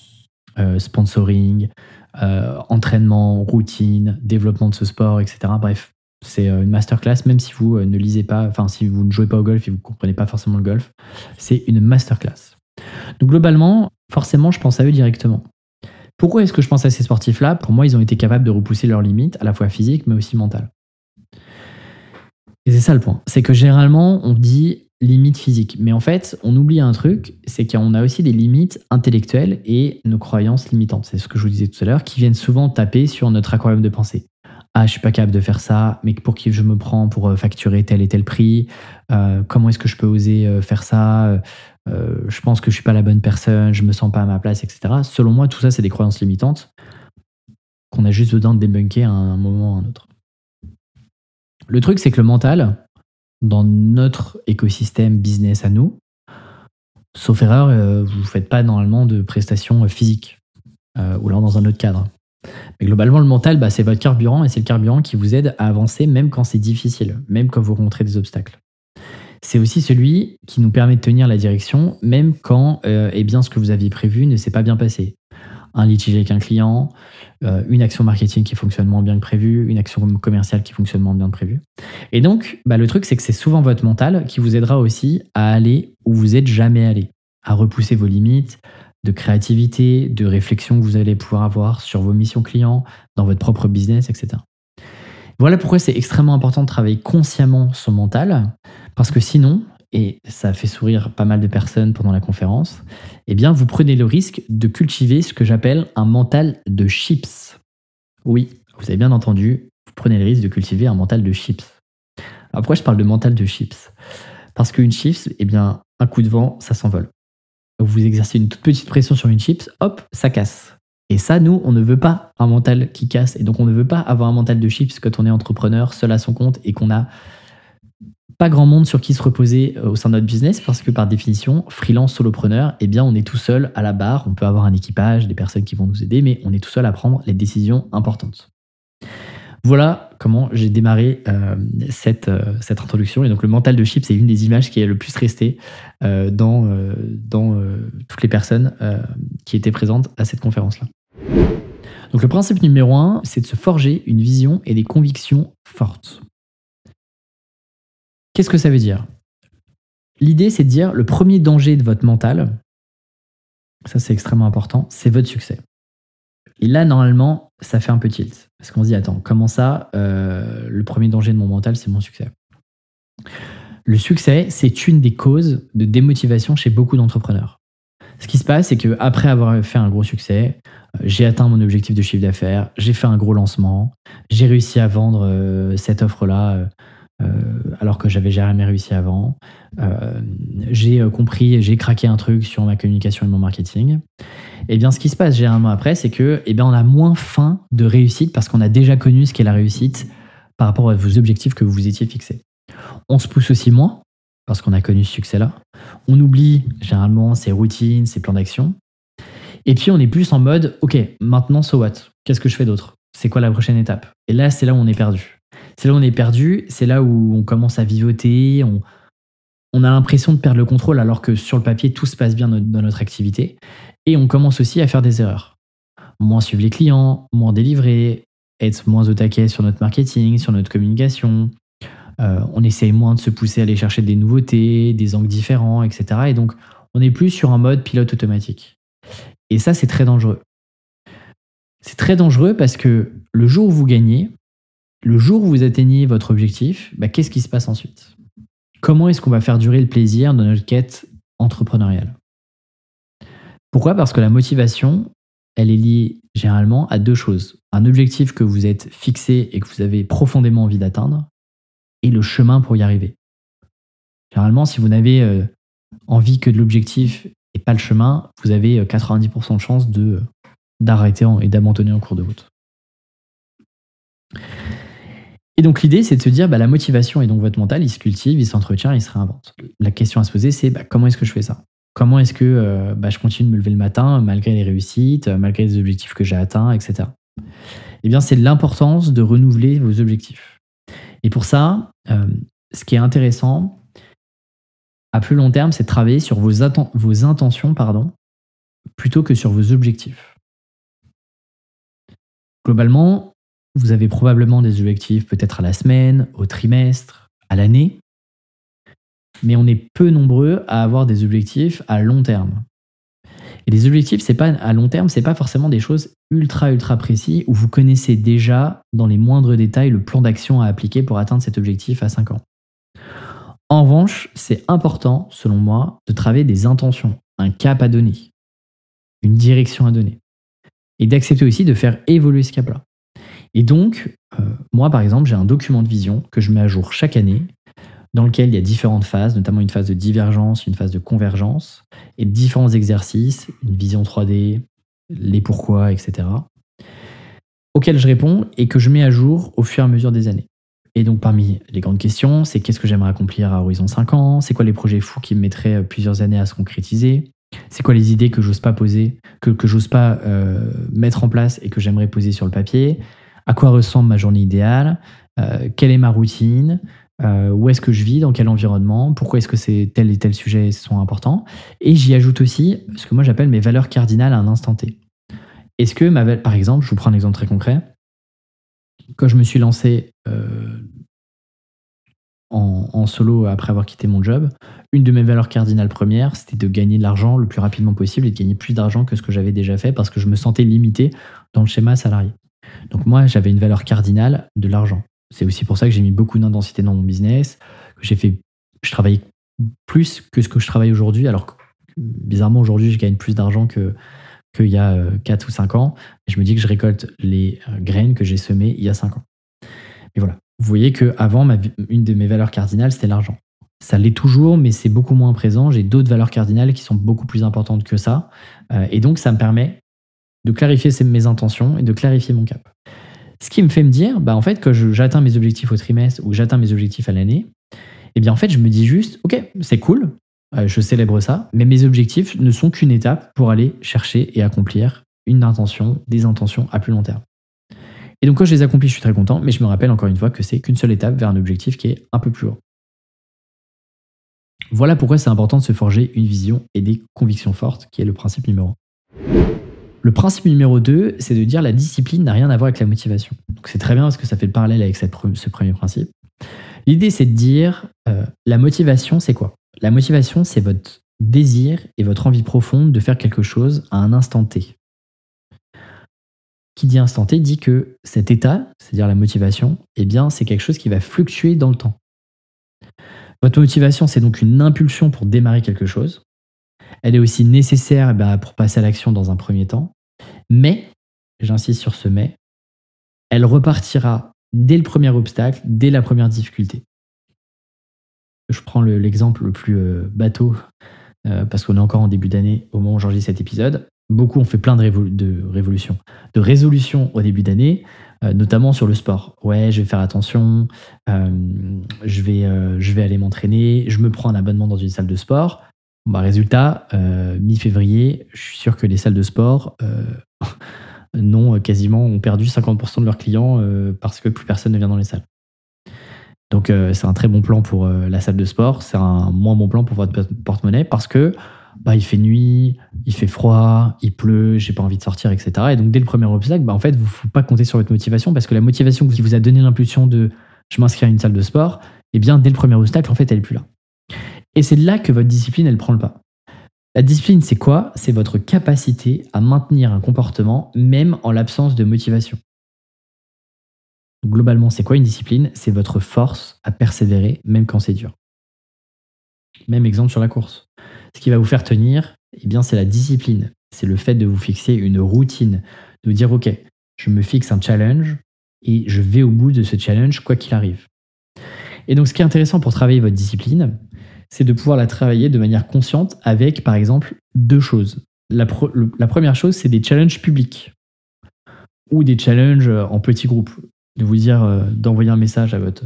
sponsoring, entraînement, routine, développement de ce sport, etc. Bref, c'est euh, une masterclass, même si vous euh, ne lisez pas, enfin si vous ne jouez pas au golf et vous ne comprenez pas forcément le golf, c'est une masterclass. Donc globalement, forcément, je pense à eux directement. Pourquoi est-ce que je pense à ces sportifs-là? Pour moi, ils ont été capables de repousser leurs limites, à la fois physiques, mais aussi mentales. Et c'est ça le point. C'est que généralement, on dit limite physique. Mais en fait, on oublie un truc, c'est qu'on a aussi des limites intellectuelles et nos croyances limitantes. C'est ce que je vous disais tout à l'heure, qui viennent souvent taper sur notre aquarium de pensée ah, je suis pas capable de faire ça, mais pour qui je me prends pour euh, facturer tel et tel prix? Euh, Comment est-ce que je peux oser euh, faire ça? Je pense que je suis pas la bonne personne, je me sens pas à ma place, etc. Selon moi, tout ça, c'est des croyances limitantes qu'on a juste besoin de débunker à un moment ou à un autre. Le truc, c'est que le mental, dans notre écosystème business à nous, Sauf erreur, euh, vous ne faites pas normalement de prestations physiques euh, ou alors dans un autre cadre. Mais globalement, le mental, bah, c'est votre carburant et c'est le carburant qui vous aide à avancer même quand c'est difficile, même quand vous rencontrez des obstacles. C'est aussi celui qui nous permet de tenir la direction, même quand euh, eh bien, ce que vous aviez prévu ne s'est pas bien passé. Un litige avec un client, euh, une action marketing qui fonctionne moins bien que prévu, une action commerciale qui fonctionne moins bien que prévu. Et donc, bah, le truc, c'est que c'est souvent votre mental qui vous aidera aussi à aller où vous n'êtes jamais allé, à repousser vos limites, de créativité, de réflexion que vous allez pouvoir avoir sur vos missions clients, dans votre propre business, etc. Voilà pourquoi c'est extrêmement important de travailler consciemment son mental, parce que sinon, et ça fait sourire pas mal de personnes pendant la conférence, eh bien vous prenez le risque de cultiver ce que j'appelle un mental de chips. Oui, vous avez bien entendu, vous prenez le risque de cultiver un mental de chips. Alors pourquoi je parle de mental de chips Parce qu'une chips, eh bien, un coup de vent, ça s'envole vous exercez une toute petite pression sur une chips, hop, ça casse. Et ça, nous, on ne veut pas un mental qui casse. Et donc, on ne veut pas avoir un mental de chips quand on est entrepreneur, seul à son compte et qu'on a pas grand monde sur qui se reposer euh, au sein de notre business parce que par définition, freelance, solopreneur, eh bien, on est tout seul à la barre. On peut avoir un équipage, des personnes qui vont nous aider, mais on est tout seul à prendre les décisions importantes. Voilà comment j'ai démarré euh, cette, euh, cette introduction. Et donc le mental de Chip, c'est une des images qui est le plus restée dans, dans toutes les personnes qui étaient présentes à cette conférence-là. Donc le principe numéro un, c'est de se forger une vision et des convictions fortes. Qu'est-ce que ça veut dire? L'idée, c'est de dire le premier danger de votre mental, ça c'est extrêmement important, c'est votre succès. Et là, normalement, ça fait un peu tilt. Parce qu'on se dit, attends, comment ça, euh, le premier danger de mon mental, c'est mon succès? Le succès, c'est une des causes de démotivation chez beaucoup d'entrepreneurs. Ce qui se passe, c'est qu'après avoir fait un gros succès, euh, j'ai atteint mon objectif de chiffre d'affaires, j'ai fait un gros lancement, j'ai réussi à vendre euh, cette offre-là alors que j'avais jamais réussi avant. j'ai compris, j'ai craqué un truc sur ma communication et mon marketing. Et eh bien, ce qui se passe généralement après, c'est que, eh bien, on a moins faim de réussite parce qu'on a déjà connu ce qu'est la réussite par rapport à vos objectifs que vous vous étiez fixés. On se pousse aussi moins parce qu'on a connu ce succès-là. On oublie généralement ses routines, ses plans d'action. Et puis, on est plus en mode, OK, maintenant, so what? Qu'est-ce que je fais d'autre? C'est quoi la prochaine étape? Et là, c'est là où on est perdu. C'est là où on est perdu, c'est là où on commence à vivoter, on, a l'impression de perdre le contrôle alors que sur le papier, tout se passe bien dans notre activité. Et on commence aussi à faire des erreurs. Moins suivre les clients, moins délivrer, être moins au taquet sur notre marketing, sur notre communication. Euh, on essaye moins de se pousser à aller chercher des nouveautés, des angles différents, etc. Et donc, on n'est plus sur un mode pilote automatique. Et ça, c'est très dangereux. C'est très dangereux parce que le jour où vous gagnez, le jour où vous atteignez votre objectif, bah, qu'est-ce qui se passe ensuite? Comment est-ce qu'on va faire durer le plaisir de notre quête entrepreneuriale? Pourquoi? Parce que la motivation, elle est liée généralement à deux choses. Un objectif que vous êtes fixé et que vous avez profondément envie d'atteindre, et le chemin pour y arriver. Généralement, si vous n'avez euh, envie que de l'objectif et pas le chemin, vous avez 90% euh, de chances de, d'arrêter et d'abandonner en cours de route. Et donc l'idée, c'est de se dire, bah, la motivation et donc votre mental, il se cultive, il s'entretient, il se réinvente. La question à se poser, c'est bah, comment est-ce que je fais ça? Comment est-ce que euh, bah, je continue de me lever le matin malgré les réussites, malgré les objectifs que j'ai atteints, etc. Eh bien, c'est l'importance de renouveler vos objectifs. Et pour ça, euh, ce qui est intéressant à plus long terme, c'est de travailler sur vos, vos intentions pardon, plutôt que sur vos objectifs. Globalement, vous avez probablement des objectifs peut-être à la semaine, au trimestre, à l'année mais on est peu nombreux à avoir des objectifs à long terme. Et les objectifs, c'est à long terme, c'est pas forcément des choses ultra ultra précis où vous connaissez déjà dans les moindres détails le plan d'action à appliquer pour atteindre cet objectif à 5 ans. En revanche, c'est important, selon moi, de travailler des intentions, un cap à donner, une direction à donner, et d'accepter aussi de faire évoluer ce cap-là. Et donc, euh, moi par exemple, j'ai un document de vision que je mets à jour chaque année dans lequel il y a différentes phases, notamment une phase de divergence, une phase de convergence, et différents exercices, une vision 3D, les pourquoi, etc., auxquels je réponds et que je mets à jour au fur et à mesure des années. Et donc parmi les grandes questions, c'est qu'est-ce que j'aimerais accomplir à horizon 5 ans? C'est quoi les projets fous qui me mettraient euh, plusieurs années à se concrétiser? C'est quoi les idées que j'ose pas poser, que, j'ose pas euh, mettre en place et que j'aimerais poser sur le papier? À quoi ressemble ma journée idéale? Quelle est ma routine? Où est-ce que je vis, dans quel environnement, pourquoi est-ce que tel et tel sujet sont importants? Et j'y ajoute aussi ce que moi j'appelle mes valeurs cardinales à un instant T. Est-ce que, ma, par exemple, je vous prends un exemple très concret, quand je me suis lancé euh, en, solo après avoir quitté mon job, une de mes valeurs cardinales premières, c'était de gagner de l'argent le plus rapidement possible et de gagner plus d'argent que ce que j'avais déjà fait parce que je me sentais limité dans le schéma salarié. Donc moi, j'avais une valeur cardinale de l'argent. C'est aussi pour ça que j'ai mis beaucoup d'intensité dans mon business, que j'ai fait, je travaillais plus que ce que je travaille aujourd'hui, alors que bizarrement aujourd'hui, je gagne plus d'argent que, qu'il y a 4 euh, ou 5 ans. je me dis que je récolte les euh, graines que j'ai semées il y a 5 ans. Mais voilà. Vous voyez qu'avant, une de mes valeurs cardinales, c'était l'argent. Ça l'est toujours, mais c'est beaucoup moins présent. J'ai d'autres valeurs cardinales qui sont beaucoup plus importantes que ça. Euh, et donc, ça me permet de clarifier mes intentions et de clarifier mon cap. Ce qui me fait me dire, bah, en fait, que j'atteins mes objectifs au trimestre ou j'atteins mes objectifs à l'année, eh bien, en fait, je me dis juste, OK, c'est cool, euh, je célèbre ça, mais mes objectifs ne sont qu'une étape pour aller chercher et accomplir une intention, des intentions à plus long terme. Et donc quand je les accomplis, je suis très content, mais je me rappelle encore une fois que c'est qu'une seule étape vers un objectif qui est un peu plus haut. Voilà pourquoi c'est important de se forger une vision et des convictions fortes, qui est le principe numéro 1. Le principe numéro 2, c'est de dire la discipline n'a rien à voir avec la motivation. C'est très bien parce que ça fait le parallèle avec ce premier principe. L'idée, c'est de dire euh, la motivation, c'est quoi? La motivation, c'est votre désir et votre envie profonde de faire quelque chose à un instant T. Qui dit instant T dit que cet état, c'est-à-dire la motivation, eh bien, c'est quelque chose qui va fluctuer dans le temps. Votre motivation, c'est donc une impulsion pour démarrer quelque chose. Elle est aussi nécessaire eh ben, pour passer à l'action dans un premier temps. Mais, j'insiste sur ce mais, elle repartira dès le premier obstacle, dès la première difficulté je prends l'exemple le, plus euh, bateau, euh, parce qu'on est encore en début d'année au moment où j'enregistre cet épisode. Beaucoup ont fait plein de, révolutions, de résolutions au début d'année, euh, notamment sur le sport. Ouais, je vais faire attention, je vais aller m'entraîner, je me prends un abonnement dans une salle de sport. Bah, résultat, mi-février, je suis sûr que les salles de sport non, quasiment ont perdu 50% de leurs clients parce que plus personne ne vient dans les salles. Donc euh, c'est un très bon plan pour euh, la salle de sport, c'est un moins bon plan pour votre porte-monnaie parce que bah, il fait nuit, il fait froid, il pleut, j'ai pas envie de sortir, etc. Et donc dès le premier obstacle, bah, en fait, vous ne faut pas compter sur votre motivation parce que la motivation qui vous a donné l'impulsion de je m'inscris à une salle de sport, eh bien dès le premier obstacle, en fait, elle est plus là. Et c'est là que votre discipline, elle prend le pas. La discipline, c'est quoi? C'est votre capacité à maintenir un comportement même en l'absence de motivation. Globalement, c'est quoi une discipline? C'est votre force à persévérer, même quand c'est dur. Même exemple sur la course. Ce qui va vous faire tenir, eh bien, c'est la discipline. C'est le fait de vous fixer une routine, de vous dire, OK, je me fixe un challenge et je vais au bout de ce challenge, quoi qu'il arrive. Et donc, ce qui est intéressant pour travailler votre discipline, c'est de pouvoir la travailler de manière consciente avec, par exemple, deux choses. La, la première chose, c'est des challenges publics ou des challenges en petits groupes de vous dire euh, d'envoyer un message à votre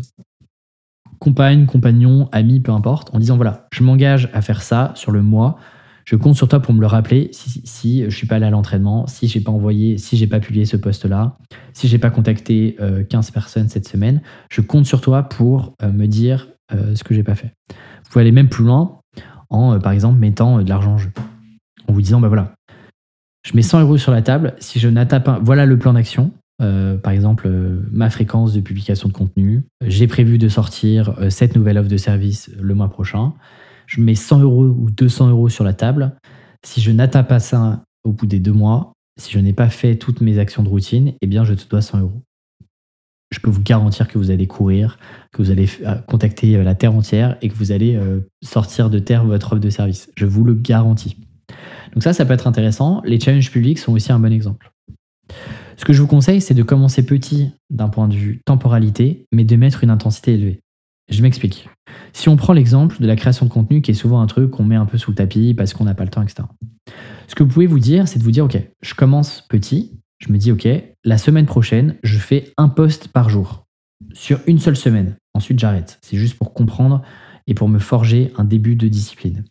compagne, compagnon, ami, peu importe, en disant voilà, je m'engage à faire ça sur le mois. Je compte sur toi pour me le rappeler si, si, je suis pas allé à l'entraînement, si j'ai pas envoyé, si j'ai pas publié ce post-là, si j'ai pas contacté 15 euh, personnes cette semaine. Je compte sur toi pour euh, me dire ce que j'ai pas fait. Vous pouvez aller même plus loin en, par exemple, mettant de l'argent en jeu. En vous disant, bah voilà, je mets 100 euros sur la table. Si je n'atteins pas, voilà le plan d'action. Euh, par exemple, euh, ma fréquence de publication de contenu. J'ai prévu de sortir euh, cette nouvelle offre de service le mois prochain. Je mets 100 euros ou 200 euros sur la table. Si je n'atteins pas ça au bout des deux mois, si je n'ai pas fait toutes mes actions de routine, eh bien, je te dois 100 euros. Je peux vous garantir que vous allez courir, que vous allez contacter la terre entière et que vous allez sortir de terre votre offre de service. Je vous le garantis. Donc ça, ça peut être intéressant. Les challenges publics sont aussi un bon exemple. Ce que je vous conseille, c'est de commencer petit d'un point de vue temporalité, mais de mettre une intensité élevée. Je m'explique. Si on prend l'exemple de la création de contenu, qui est souvent un truc qu'on met un peu sous le tapis parce qu'on n'a pas le temps, etc. Ce que vous pouvez vous dire, c'est de vous dire, OK, je commence petit, je me dis, OK, la semaine prochaine, je fais un post par jour. sur une seule semaine. Ensuite, j'arrête. C'est juste pour comprendre et pour me forger un début de discipline.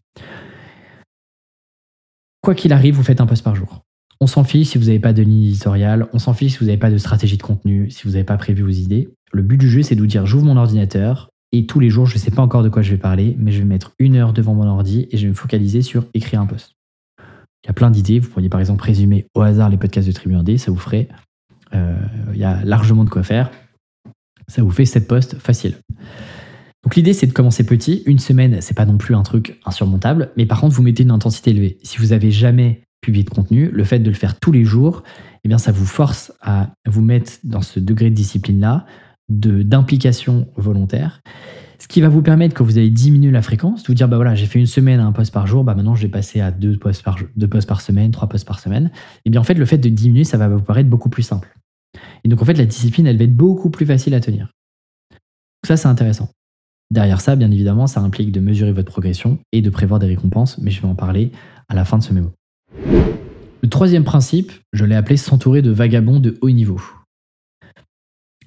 Quoi qu'il arrive, vous faites un post par jour. On s'en fiche si vous n'avez pas de ligne éditoriale, on s'en fiche si vous n'avez pas de stratégie de contenu, si vous n'avez pas prévu vos idées. Le but du jeu, c'est de vous dire j'ouvre mon ordinateur et tous les jours, je ne sais pas encore de quoi je vais parler, mais je vais mettre une heure devant mon ordi et je vais me focaliser sur écrire un post. Il y a plein d'idées. Vous pourriez par exemple résumer au hasard les podcasts de Tribu 1D, ça vous ferait. Euh, il y a largement de quoi faire. Ça vous fait 7 posts facile. Donc l'idée c'est de commencer petit. Une semaine, c'est pas non plus un truc insurmontable, mais par contre vous mettez une intensité élevée. Si vous avez jamais publié de contenu, le fait de le faire tous les jours, eh bien ça vous force à vous mettre dans ce degré de discipline là, d'implication volontaire. Ce qui va vous permettre, quand vous allez diminuer la fréquence, de vous dire, bah voilà, j'ai fait une semaine à un poste par jour, bah maintenant je vais passer à deux postes par, semaine, trois postes par semaine. Et eh bien en fait, le fait de diminuer, ça va vous paraître beaucoup plus simple. Et donc en fait, la discipline, elle va être beaucoup plus facile à tenir. Ça, c'est intéressant. Derrière ça, bien évidemment, ça implique de mesurer votre progression et de prévoir des récompenses, mais je vais en parler à la fin de ce mémo. Le troisième principe, je l'ai appelé s'entourer de vagabonds de haut niveau.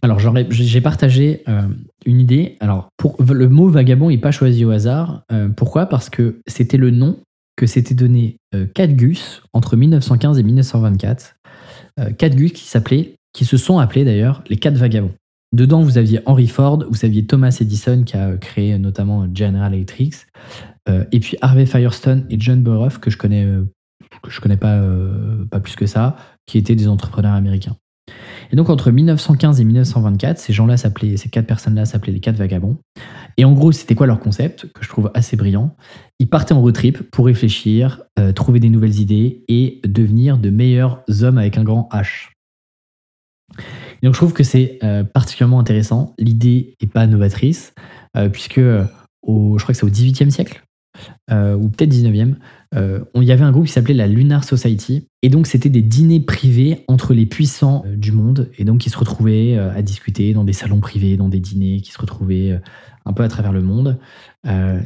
Alors, j'ai partagé euh, une idée. Alors, le mot vagabond n'est pas choisi au hasard. Euh, pourquoi? Parce que c'était le nom que s'était donné euh, quatre gus entre 1915 et 1924. quatre gus qui qui se sont appelés d'ailleurs les quatre vagabonds. Dedans, vous aviez Henry Ford, vous aviez Thomas Edison qui a créé notamment General Electric, et puis Harvey Firestone et John Burroughs que je connais que je connais pas pas plus que ça, qui étaient des entrepreneurs américains. Et donc entre 1915 et 1924, ces gens-là s'appelaient, ces quatre personnes-là s'appelaient les quatre vagabonds. Et en gros, c'était quoi leur concept que je trouve assez brillant? Ils partaient en road trip pour réfléchir, euh, trouver des nouvelles idées et devenir de meilleurs hommes avec un grand H. Donc je trouve que c'est euh, particulièrement intéressant. L'idée n'est pas novatrice, euh, puisque au, je crois que c'est au XVIIIe siècle, ou peut-être 19e, euh, il y avait un groupe qui s'appelait la Lunar Society. Et donc, c'était des dîners privés entre les puissants euh, du monde. Et donc, ils se retrouvaient euh, à discuter dans des salons privés, dans des dîners, qui se retrouvaient un peu à travers le monde.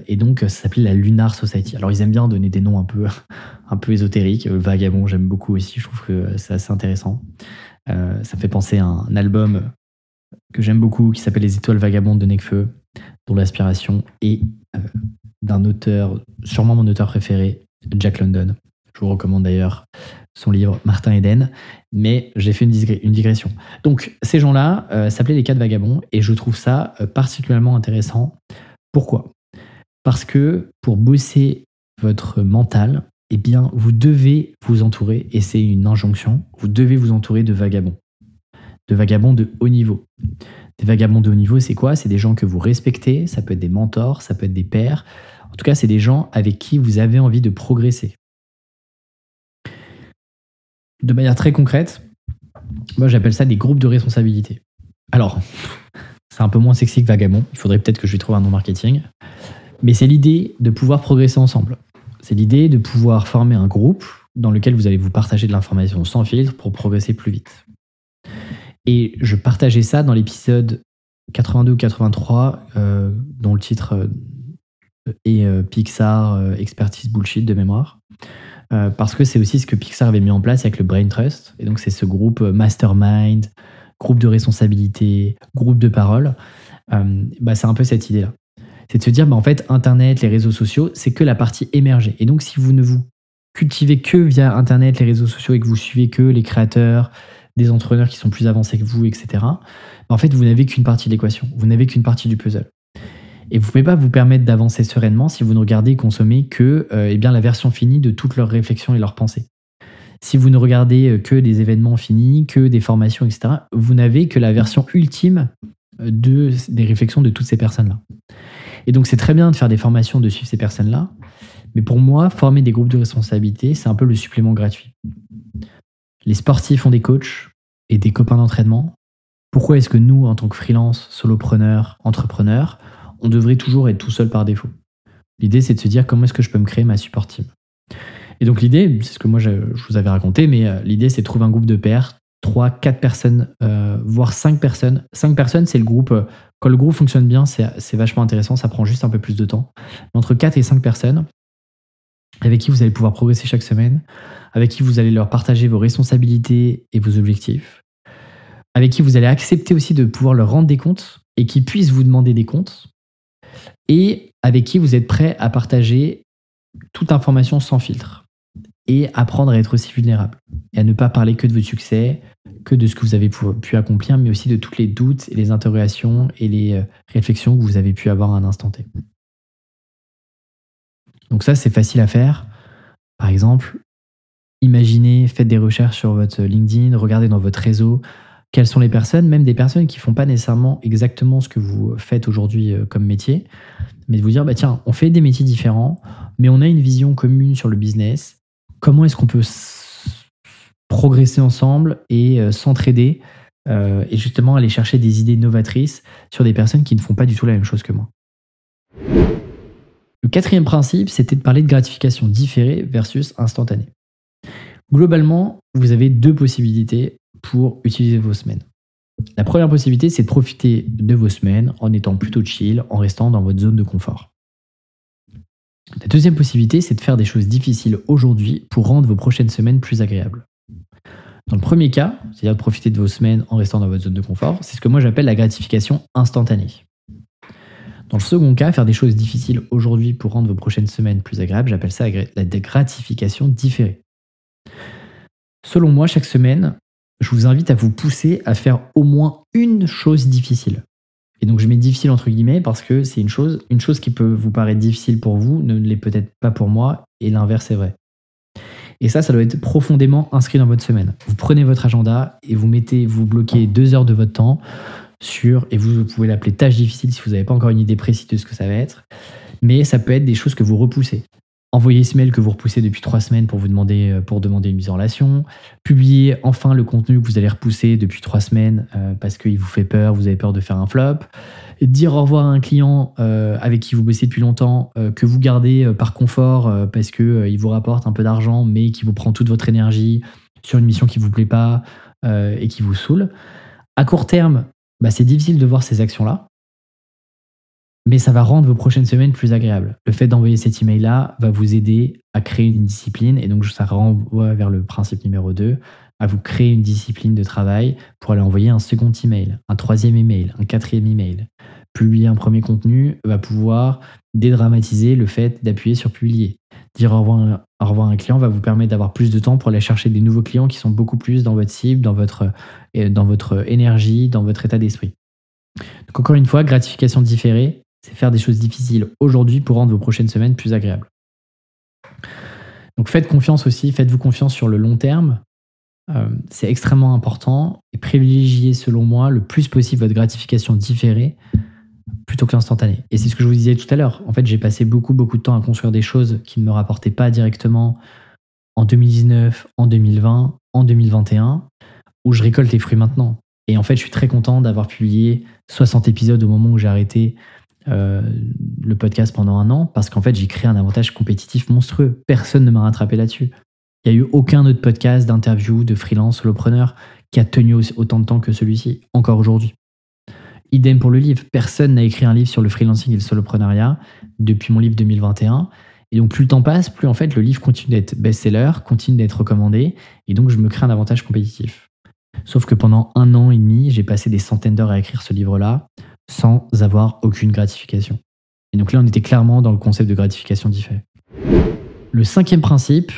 et donc, ça s'appelait la Lunar Society. Alors, ils aiment bien donner des noms un peu, un peu ésotériques. Vagabond, j'aime beaucoup aussi. Je trouve que c'est assez intéressant. ça fait penser à un album que j'aime beaucoup qui s'appelle Les Étoiles Vagabondes de Necfeu, dont l'aspiration est d'un auteur, sûrement mon auteur préféré, Jack London. Je vous recommande d'ailleurs son livre Martin Eden, mais j'ai fait une, digression. Donc, ces gens-là euh, s'appelaient les quatre vagabonds, et je trouve ça euh, particulièrement intéressant. Pourquoi? Parce que pour bosser votre mental, eh bien, vous devez vous entourer, et c'est une injonction, vous devez vous entourer de vagabonds. De vagabonds de haut niveau. Des vagabonds de haut niveau, c'est quoi? C'est des gens que vous respectez, ça peut être des mentors, ça peut être des pères, en tout cas, c'est des gens avec qui vous avez envie de progresser. De manière très concrète, moi j'appelle ça des groupes de responsabilité. Alors, c'est un peu moins sexy que vagabond, il faudrait peut-être que je lui trouve un nom marketing, mais c'est l'idée de pouvoir progresser ensemble. C'est l'idée de pouvoir former un groupe dans lequel vous allez vous partager de l'information sans filtre pour progresser plus vite. Et je partageais ça dans l'épisode 82 ou 83, euh, dont le titre euh, et euh, Pixar euh, Expertise Bullshit de mémoire. Euh, parce que c'est aussi ce que Pixar avait mis en place avec le Brain Trust. Et donc, c'est ce groupe mastermind, groupe de responsabilité, groupe de parole. bah, c'est un peu cette idée-là. C'est de se dire, bah, en fait, Internet, les réseaux sociaux, c'est que la partie émergée. Et donc, si vous ne vous cultivez que via Internet, les réseaux sociaux et que vous suivez que les créateurs, des entrepreneurs qui sont plus avancés que vous, etc., bah, en fait, vous n'avez qu'une partie de l'équation. Vous n'avez qu'une partie du puzzle. Et vous ne pouvez pas vous permettre d'avancer sereinement si vous ne regardez et consommez que euh, eh bien, la version finie de toutes leurs réflexions et leurs pensées. Si vous ne regardez euh, que des événements finis, que des formations, etc., vous n'avez que la version ultime euh, de, des réflexions de toutes ces personnes-là. Et donc c'est très bien de faire des formations, de suivre ces personnes-là, mais pour moi, former des groupes de responsabilité, c'est un peu le supplément gratuit. Les sportifs ont des coachs et des copains d'entraînement. Pourquoi est-ce que nous, en tant que freelance, solopreneurs, entrepreneurs, on devrait toujours être tout seul par défaut. L'idée, c'est de se dire comment est-ce que je peux me créer ma support team. Et donc l'idée, c'est ce que moi je, vous avais raconté, mais euh, l'idée, c'est de trouver un groupe de pairs, 3, 4 personnes, euh, voire 5 personnes. 5 personnes, c'est le groupe. Euh, quand le groupe fonctionne bien, c'est vachement intéressant, ça prend juste un peu plus de temps. entre 4 et 5 personnes, avec qui vous allez pouvoir progresser chaque semaine, avec qui vous allez leur partager vos responsabilités et vos objectifs. avec qui vous allez accepter aussi de pouvoir leur rendre des comptes et qui puissent vous demander des comptes, et avec qui vous êtes prêt à partager toute information sans filtre et apprendre à être aussi vulnérable et à ne pas parler que de votre succès, que de ce que vous avez pu accomplir, mais aussi de toutes les doutes et les interrogations et les euh, réflexions que vous avez pu avoir à un instant T. Donc ça, c'est facile à faire. Par exemple, imaginez, faites des recherches sur votre LinkedIn, regardez dans votre réseau quelles sont les personnes, même des personnes qui font pas nécessairement exactement ce que vous faites aujourd'hui euh, comme métier, mais de vous dire, bah tiens, on fait des métiers différents, mais on a une vision commune sur le business. Comment est-ce qu'on peut progresser ensemble et euh, s'entraider euh, et justement aller chercher des idées novatrices sur des personnes qui ne font pas du tout la même chose que moi? Le quatrième principe, c'était de parler de gratification différée versus instantanée. Globalement, vous avez deux possibilités pour utiliser vos semaines. La première possibilité, c'est de profiter de vos semaines en étant plutôt chill, en restant dans votre zone de confort. La deuxième possibilité, c'est de faire des choses difficiles aujourd'hui pour rendre vos prochaines semaines plus agréables. Dans le premier cas, c'est-à-dire de profiter de vos semaines en restant dans votre zone de confort, c'est ce que moi j'appelle la gratification instantanée. Dans le second cas, faire des choses difficiles aujourd'hui pour rendre vos prochaines semaines plus agréables, j'appelle ça la gratification différée. Selon moi, chaque semaine, je vous invite à vous pousser à faire au moins une chose difficile. Et donc je mets difficile entre guillemets parce que c'est une chose, qui peut vous paraître difficile pour vous ne l'est peut-être pas pour moi, et l'inverse est vrai. Et ça, ça doit être profondément inscrit dans votre semaine. Vous prenez votre agenda et vous mettez, vous bloquez deux heures de votre temps sur, et vous, pouvez l'appeler tâche difficile si vous n'avez pas encore une idée précise de ce que ça va être. Mais ça peut être des choses que vous repoussez. Envoyer ce mail que vous repoussez depuis trois semaines pour vous demander, euh, pour demander une mise en relation. Publier enfin le contenu que vous allez repousser depuis trois semaines euh, parce qu'il vous fait peur, vous avez peur de faire un flop dire au revoir à un client euh, avec qui vous bossez depuis longtemps, que vous gardez par confort parce qu'il il vous rapporte un peu d'argent, mais qui vous prend toute votre énergie sur une mission qui vous plaît pas et qui vous saoule. À court terme, bah, c'est difficile de voir ces actions-là, mais ça va rendre vos prochaines semaines plus agréables. Le fait d'envoyer cet email-là va vous aider à créer une discipline, et donc ça renvoie vers le principe numéro 2, à vous créer une discipline de travail pour aller envoyer un second email, un troisième email, un quatrième email. Publier un premier contenu va pouvoir dédramatiser le fait d'appuyer sur publier. Dire au revoir, à un client va vous permettre d'avoir plus de temps pour aller chercher des nouveaux clients qui sont beaucoup plus dans votre cible, dans votre, dans votre énergie, dans votre état d'esprit. Donc encore une fois, gratification différée, c'est faire des choses difficiles aujourd'hui pour rendre vos prochaines semaines plus agréables. Donc faites confiance aussi, faites-vous confiance sur le long terme. Euh, c'est extrêmement important et privilégiez selon moi le plus possible votre gratification différée plutôt que l'instantané. Et c'est ce que je vous disais tout à l'heure. En fait, j'ai passé beaucoup, beaucoup de temps à construire des choses qui ne me rapportaient pas directement en 2019, en 2020, en 2021, où je récolte les fruits maintenant. Et en fait, je suis très content d'avoir publié 60 épisodes au moment où j'ai arrêté euh, le podcast pendant un an, parce qu'en fait, j'ai créé un avantage compétitif monstrueux. Personne ne m'a rattrapé là-dessus. Il n'y a eu aucun autre podcast d'interview de freelance solopreneur qui a tenu autant de temps que celui-ci, encore aujourd'hui. Idem pour le livre. Personne n'a écrit un livre sur le freelancing et le soloprenariat depuis mon livre 2021. Et donc, plus le temps passe, plus en fait le livre continue d'être best-seller, continue d'être recommandé. Et donc, je me crée un avantage compétitif. Sauf que pendant un an et demi, j'ai passé des centaines d'heures à écrire ce livre-là sans avoir aucune gratification. Et donc là, on était clairement dans le concept de gratification différée. Le cinquième principe,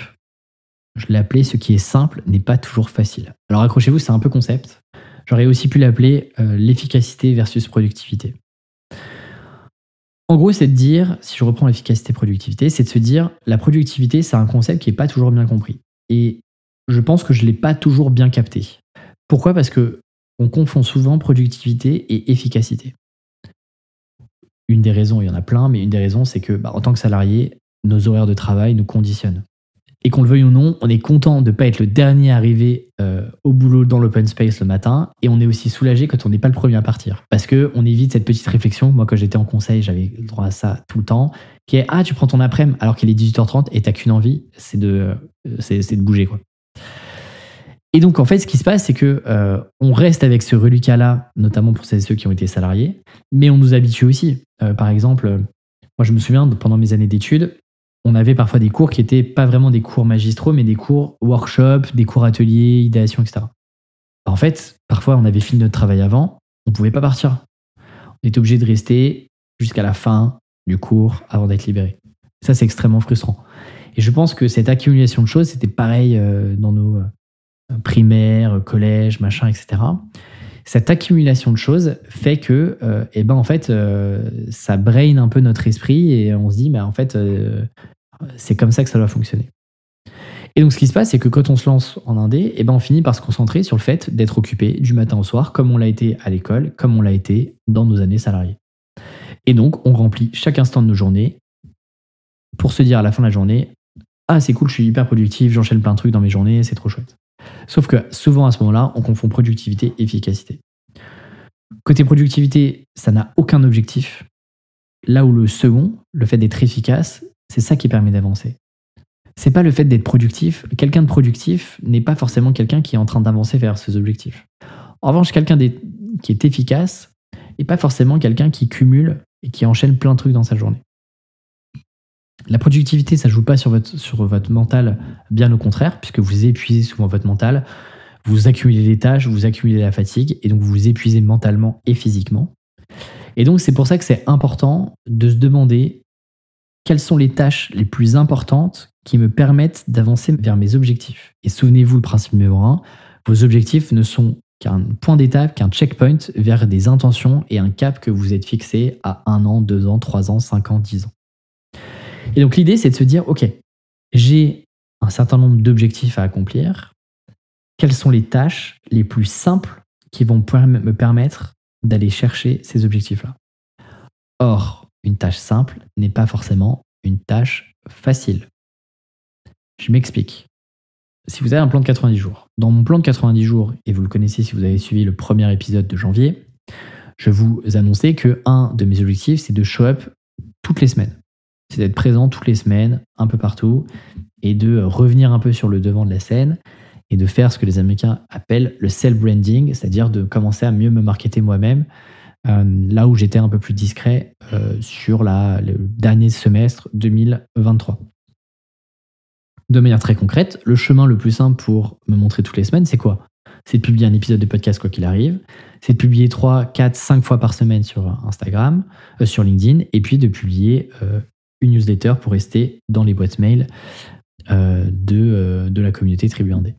je l'ai appelé ce qui est simple n'est pas toujours facile. Alors accrochez-vous, c'est un peu concept. J'aurais aussi pu l'appeler euh, l'efficacité versus productivité. En gros, c'est de dire, si je reprends l'efficacité-productivité, c'est de se dire, la productivité, c'est un concept qui n'est pas toujours bien compris. Et je pense que je ne l'ai pas toujours bien capté. Pourquoi? Parce que on confond souvent productivité et efficacité. Une des raisons, il y en a plein, mais une des raisons, c'est que bah, en tant que salarié, nos horaires de travail nous conditionnent et qu'on le veuille ou non, on est content de ne pas être le dernier arrivé euh, au boulot dans l'open space le matin, et on est aussi soulagé quand on n'est pas le premier à partir. Parce qu'on évite cette petite réflexion, moi quand j'étais en conseil, j'avais le droit à ça tout le temps, qui est « Ah, tu prends ton après-midi alors qu'il est 18h30 et t'as qu'une envie, c'est de, euh, c'est, de bouger. quoi. Et donc en fait, ce qui se passe, c'est que euh, on reste avec ce reliquat-là, notamment pour ceux qui ont été salariés, mais on nous habitue aussi. par exemple, moi je me souviens, pendant mes années d'études, on avait parfois des cours qui n'étaient pas vraiment des cours magistraux, mais des cours workshop, des cours ateliers, idéation, etc. En fait, parfois, on avait fini notre travail avant, on ne pouvait pas partir. On était obligé de rester jusqu'à la fin du cours avant d'être libéré. Ça, c'est extrêmement frustrant. Et je pense que cette accumulation de choses, c'était pareil euh, dans nos euh, primaires, collèges, machin, etc. Cette accumulation de choses fait que, euh, eh ben, en fait, ça brain un peu notre esprit et on se dit, mais en fait, c'est comme ça que ça doit fonctionner. Et donc, ce qui se passe, c'est que quand on se lance en indé, eh ben, on finit par se concentrer sur le fait d'être occupé du matin au soir, comme on l'a été à l'école, comme on l'a été dans nos années salariées. Et donc, on remplit chaque instant de nos journées pour se dire à la fin de la journée Ah, c'est cool, je suis hyper productif, j'enchaîne plein de trucs dans mes journées, c'est trop chouette. Sauf que souvent à ce moment-là, on confond productivité et efficacité. Côté productivité, ça n'a aucun objectif. Là où le second, le fait d'être efficace, c'est ça qui permet d'avancer. C'est pas le fait d'être productif. Quelqu'un de productif n'est pas forcément quelqu'un qui est en train d'avancer vers ses objectifs. En revanche, quelqu'un qui est efficace n'est pas forcément quelqu'un qui cumule et qui enchaîne plein de trucs dans sa journée. La productivité, ça joue pas sur votre, sur votre mental, bien au contraire, puisque vous épuisez souvent votre mental, vous accumulez les tâches, vous accumulez la fatigue, et donc vous vous épuisez mentalement et physiquement. Et donc c'est pour ça que c'est important de se demander quelles sont les tâches les plus importantes qui me permettent d'avancer vers mes objectifs. Et souvenez-vous, le principe numéro un, vos objectifs ne sont qu'un point d'étape, qu'un checkpoint vers des intentions et un cap que vous êtes fixé à un an, deux ans, trois ans, cinq ans, dix ans. Et donc l'idée, c'est de se dire, OK, j'ai un certain nombre d'objectifs à accomplir. Quelles sont les tâches les plus simples qui vont me permettre d'aller chercher ces objectifs-là? Or, une tâche simple n'est pas forcément une tâche facile. Je m'explique. Si vous avez un plan de 90 jours, dans mon plan de 90 jours, et vous le connaissez si vous avez suivi le premier épisode de janvier, je vous annonçais que un de mes objectifs, c'est de show up toutes les semaines c'est d'être présent toutes les semaines, un peu partout, et de revenir un peu sur le devant de la scène et de faire ce que les Américains appellent le self-branding, c'est-à-dire de commencer à mieux me marketer moi-même, euh, là où j'étais un peu plus discret euh, sur la, le dernier semestre 2023. De manière très concrète, le chemin le plus simple pour me montrer toutes les semaines, c'est quoi? C'est de publier un épisode de podcast quoi qu'il arrive, c'est de publier 3, 4, 5 fois par semaine sur Instagram, euh, sur LinkedIn, et puis de publier une newsletter pour rester dans les boîtes mail euh, de, euh, de la communauté Tribu Indé.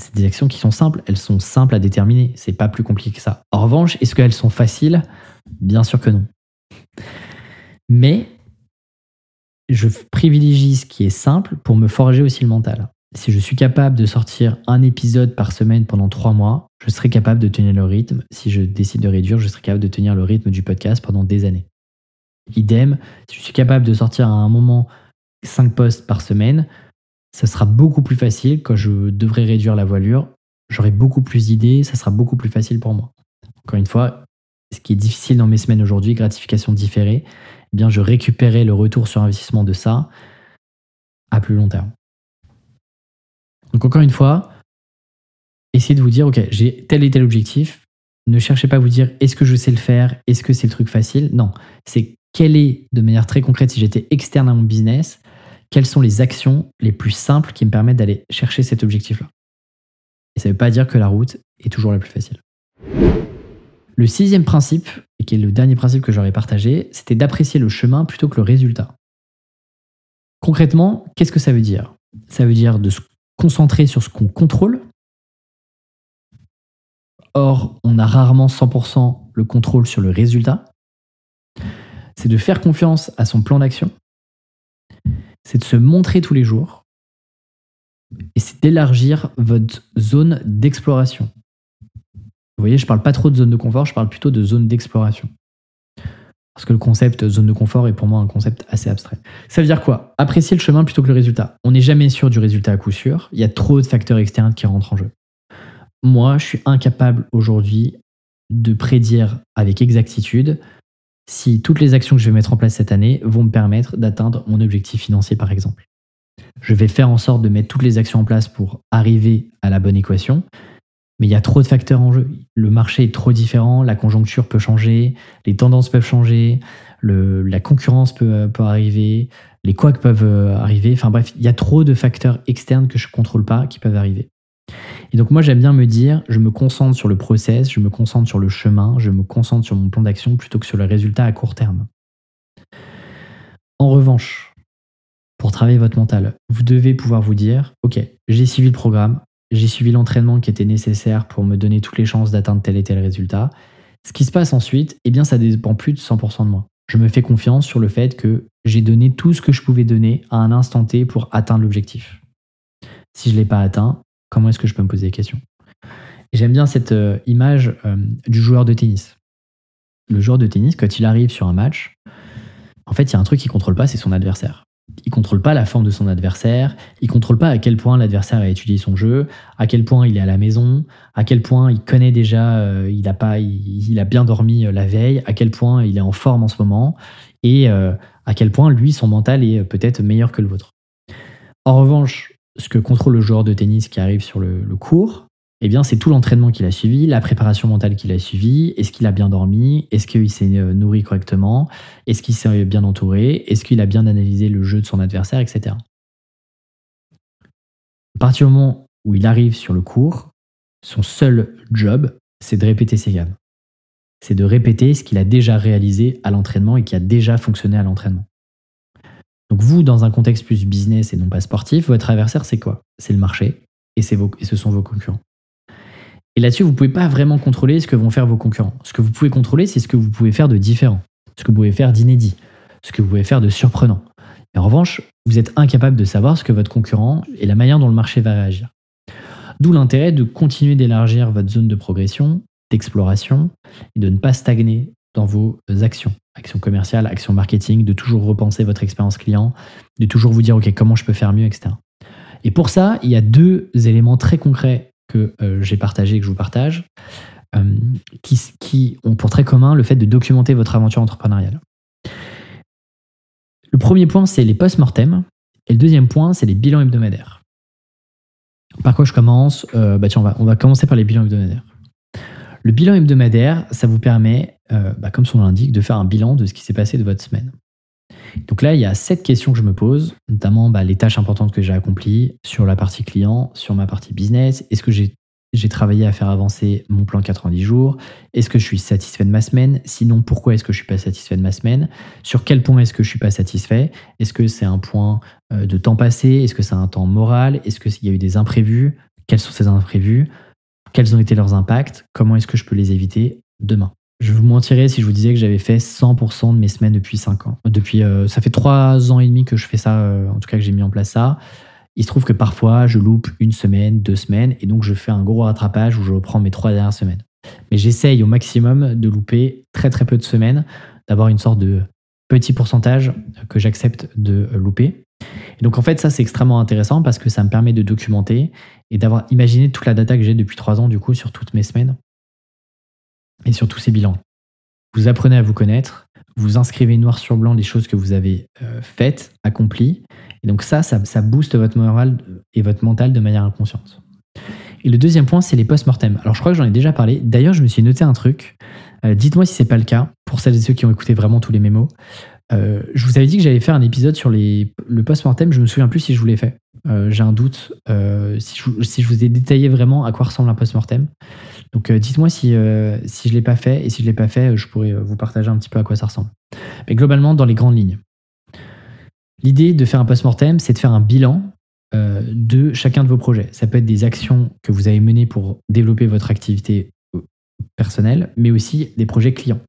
C'est des actions qui sont simples, elles sont simples à déterminer, c'est pas plus compliqué que ça. En revanche, est-ce qu'elles sont faciles? Bien sûr que non. Mais je privilégie ce qui est simple pour me forger aussi le mental. Si je suis capable de sortir un épisode par semaine pendant trois mois, je serai capable de tenir le rythme. Si je décide de réduire, je serai capable de tenir le rythme du podcast pendant des années. Idem, si je suis capable de sortir à un moment 5 posts par semaine, ça sera beaucoup plus facile quand je devrais réduire la voilure. J'aurai beaucoup plus d'idées, ça sera beaucoup plus facile pour moi. Encore une fois, ce qui est difficile dans mes semaines aujourd'hui, gratification différée, eh bien je récupérerai le retour sur investissement de ça à plus long terme. Donc encore une fois, essayez de vous dire, ok, j'ai tel et tel objectif. Ne cherchez pas à vous dire, est-ce que je sais le faire? Est-ce que c'est le truc facile? Non, c'est quelle est, de manière très concrète, si j'étais externe à mon business, quelles sont les actions les plus simples qui me permettent d'aller chercher cet objectif-là? Et ça ne veut pas dire que la route est toujours la plus facile. Le sixième principe, et qui est le dernier principe que j'aurais partagé, c'était d'apprécier le chemin plutôt que le résultat. Concrètement, qu'est-ce que ça veut dire? Ça veut dire de se concentrer sur ce qu'on contrôle. Or, on a rarement 100% le contrôle sur le résultat c'est de faire confiance à son plan d'action, c'est de se montrer tous les jours, et c'est d'élargir votre zone d'exploration. Vous voyez, je parle pas trop de zone de confort, je parle plutôt de zone d'exploration. Parce que le concept zone de confort est pour moi un concept assez abstrait. Ça veut dire quoi? Apprécier le chemin plutôt que le résultat. On n'est jamais sûr du résultat à coup sûr. Il y a trop de facteurs externes qui rentrent en jeu. Moi, je suis incapable aujourd'hui de prédire avec exactitude si toutes les actions que je vais mettre en place cette année vont me permettre d'atteindre mon objectif financier, par exemple. Je vais faire en sorte de mettre toutes les actions en place pour arriver à la bonne équation, mais il y a trop de facteurs en jeu. Le marché est trop différent, la conjoncture peut changer, les tendances peuvent changer, la concurrence peut, peut arriver, les couacs peuvent euh, arriver. Enfin bref, il y a trop de facteurs externes que je ne contrôle pas qui peuvent arriver. Et donc moi j'aime bien me dire, je me concentre sur le process, je me concentre sur le chemin, je me concentre sur mon plan d'action plutôt que sur le résultat à court terme. En revanche, pour travailler votre mental, vous devez pouvoir vous dire, ok, j'ai suivi le programme, j'ai suivi l'entraînement qui était nécessaire pour me donner toutes les chances d'atteindre tel et tel résultat. Ce qui se passe ensuite, eh bien ça dépend plus de 100% de moi. Je me fais confiance sur le fait que j'ai donné tout ce que je pouvais donner à un instant T pour atteindre l'objectif. Si je ne l'ai pas atteint, comment est-ce que je peux me poser des questions? J'aime bien cette euh, image euh, du joueur de tennis. Le joueur de tennis, quand il arrive sur un match, en fait, il y a un truc qu'il contrôle pas, c'est son adversaire. Il contrôle pas la forme de son adversaire, il contrôle pas à quel point l'adversaire a étudié son jeu, à quel point il est à la maison, à quel point il connaît déjà, euh, il, a pas, il, a bien dormi la veille, à quel point il est en forme en ce moment, et à quel point lui, son mental est peut-être meilleur que le vôtre. En revanche, ce que contrôle le joueur de tennis qui arrive sur le, cours, eh bien, c'est tout l'entraînement qu'il a suivi, la préparation mentale qu'il a suivi. Est-ce qu'il a bien dormi Est-ce qu'il s'est euh, nourri correctement Est-ce qu'il s'est bien entouré Est-ce qu'il a bien analysé le jeu de son adversaire, etc. À partir du moment où il arrive sur le cours, son seul job, c'est de répéter ses gammes. C'est de répéter ce qu'il a déjà réalisé à l'entraînement et qui a déjà fonctionné à l'entraînement. Donc vous, dans un contexte plus business et non pas sportif, votre adversaire, c'est quoi? C'est le marché et, ce sont vos concurrents. Et là-dessus, vous ne pouvez pas vraiment contrôler ce que vont faire vos concurrents. Ce que vous pouvez contrôler, c'est ce que vous pouvez faire de différent, ce que vous pouvez faire d'inédit, ce que vous pouvez faire de surprenant. En revanche, vous êtes incapable de savoir ce que votre concurrent et la manière dont le marché va réagir. D'où l'intérêt de continuer d'élargir votre zone de progression, d'exploration, et de ne pas stagner dans vos actions, actions commerciales, actions marketing, de toujours repenser votre expérience client, de toujours vous dire, OK, comment je peux faire mieux, etc. Et pour ça, il y a deux éléments très concrets que euh, j'ai partagés et que je vous partage, euh, qui, ont pour très commun le fait de documenter votre aventure entrepreneuriale. Le premier point, c'est les post-mortem, et le deuxième point, c'est les bilans hebdomadaires. Par quoi je commence? Euh, bah tiens, on va, on va commencer par les bilans hebdomadaires. Le bilan hebdomadaire, ça vous permet, euh, bah, comme son nom l'indique, de faire un bilan de ce qui s'est passé de votre semaine. Donc là, il y a sept questions que je me pose, notamment bah, les tâches importantes que j'ai accomplies sur la partie client, sur ma partie business. Est-ce que j'ai travaillé à faire avancer mon plan 90 jours? Est-ce que je suis satisfait de ma semaine? Sinon, pourquoi est-ce que je ne suis pas satisfait de ma semaine? Sur quel point est-ce que je ne suis pas satisfait? Est-ce que c'est un point euh, de temps passé? Est-ce que c'est un temps moral? Est-ce qu'il y a eu des imprévus? Quels sont ces imprévus? Quels ont été leurs impacts? Comment est-ce que je peux les éviter demain? Je vous mentirais si je vous disais que j'avais fait 100% de mes semaines depuis 5 ans. Depuis, euh, ça fait 3 ans et demi que je fais ça, euh, en tout cas que j'ai mis en place ça. Il se trouve que parfois, je loupe une semaine, deux semaines, et donc je fais un gros rattrapage où je reprends mes trois dernières semaines. Mais j'essaye au maximum de louper très très peu de semaines, d'avoir une sorte de petit pourcentage que j'accepte de louper. Et donc en fait, ça c'est extrêmement intéressant parce que ça me permet de documenter et d'avoir imaginé toute la data que j'ai depuis trois ans du coup sur toutes mes semaines et sur tous ces bilans. Vous apprenez à vous connaître, vous inscrivez noir sur blanc les choses que vous avez euh, faites, accomplies, et donc ça, ça, ça booste votre moral et votre mental de manière inconsciente. Et le deuxième point, c'est les post-mortem. Alors je crois que j'en ai déjà parlé. D'ailleurs, je me suis noté un truc. Euh, dites-moi si c'est pas le cas, pour celles et ceux qui ont écouté vraiment tous les mémos. Euh, je vous avais dit que j'allais faire un épisode sur les, le post-mortem. Je me souviens plus si je vous l'ai fait. J'ai un doute si, je, si, je, vous ai détaillé vraiment à quoi ressemble un post-mortem. Donc dites-moi si, si je ne l'ai pas fait. Et si je ne l'ai pas fait, je pourrais vous partager un petit peu à quoi ça ressemble. Mais globalement, dans les grandes lignes. L'idée de faire un post-mortem, c'est de faire un bilan de chacun de vos projets. Ça peut être des actions que vous avez menées pour développer votre activité personnelle, mais aussi des projets clients.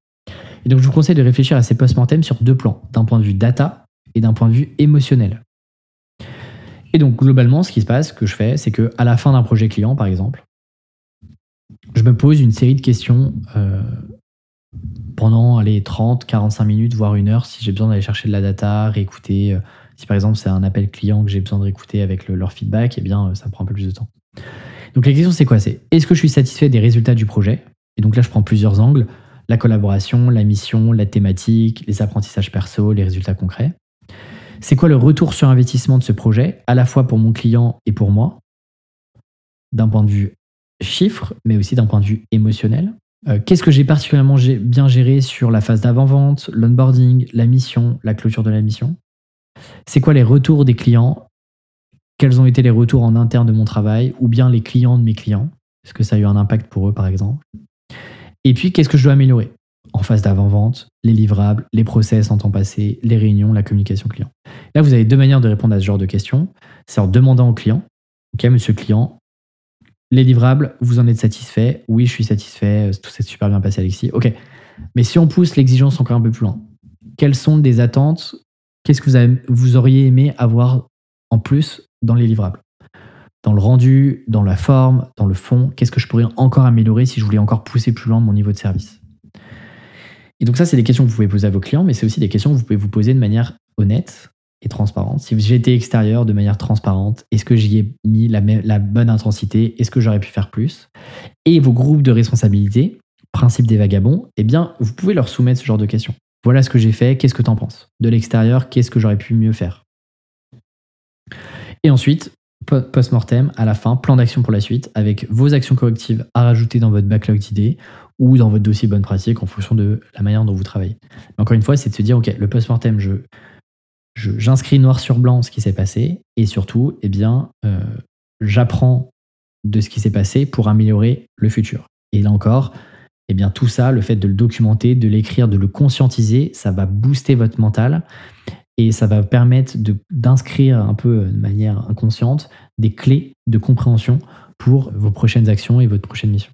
Et donc, je vous conseille de réfléchir à ces post-mortem sur deux plans, d'un point de vue data et d'un point de vue émotionnel. Et donc, globalement, ce qui se passe, ce que je fais, c'est que à la fin d'un projet client, par exemple, je me pose une série de questions euh, pendant les 30, 45 minutes, voire une heure, si j'ai besoin d'aller chercher de la data, réécouter. Euh, si par exemple c'est un appel client que j'ai besoin de réécouter avec leur feedback, eh bien, euh, ça prend un peu plus de temps. Donc la question c'est quoi? C'est est-ce que je suis satisfait des résultats du projet? Et donc là, je prends plusieurs angles la collaboration, la mission, la thématique, les apprentissages perso, les résultats concrets. C'est quoi le retour sur investissement de ce projet, à la fois pour mon client et pour moi, d'un point de vue chiffre, mais aussi d'un point de vue émotionnel. Euh, qu'est-ce que j'ai particulièrement bien géré sur la phase d'avant-vente, l'onboarding, la mission, la clôture de la mission? C'est quoi les retours des clients? Quels ont été les retours en interne de mon travail, ou bien les clients de mes clients, est-ce que ça a eu un impact pour eux par exemple? Et puis, qu'est-ce que je dois améliorer? En phase d'avant-vente, les livrables, les process en temps passé, les réunions, la communication client. Là, vous avez deux manières de répondre à ce genre de questions. C'est en demandant au client, OK, monsieur client, les livrables, vous en êtes satisfait? Oui, je suis satisfait, tout s'est super bien passé, Alexis. OK. Mais si on pousse l'exigence encore un peu plus loin, quelles sont des attentes? Qu'est-ce que vous, vous auriez aimé avoir en plus dans les livrables? Dans le rendu, dans la forme, dans le fond Qu'est-ce que je pourrais encore améliorer si je voulais encore pousser plus loin mon niveau de service? Et donc ça, c'est des questions que vous pouvez poser à vos clients, mais c'est aussi des questions que vous pouvez vous poser de manière honnête et transparente. Si j'étais extérieur de manière transparente, est-ce que j'y ai mis la, bonne intensité? Est-ce que j'aurais pu faire plus? Et vos groupes de responsabilité, principe des vagabonds, eh bien, vous pouvez leur soumettre ce genre de questions. Voilà ce que j'ai fait, qu'est-ce que tu en penses? De l'extérieur, qu'est-ce que j'aurais pu mieux faire? Et ensuite, post-mortem, à la fin, plan d'action pour la suite, avec vos actions correctives à rajouter dans votre backlog d'idées ou dans votre dossier bonne pratique en fonction de la manière dont vous travaillez. encore une fois, c'est de se dire, OK, le post-mortem, je, j'inscris noir sur blanc ce qui s'est passé et surtout, eh bien, euh, j'apprends de ce qui s'est passé pour améliorer le futur. Et là encore, eh bien tout ça, le fait de le documenter, de l'écrire, de le conscientiser, ça va booster votre mental et ça va permettre d'inscrire un peu de manière inconsciente des clés de compréhension pour vos prochaines actions et votre prochaine mission.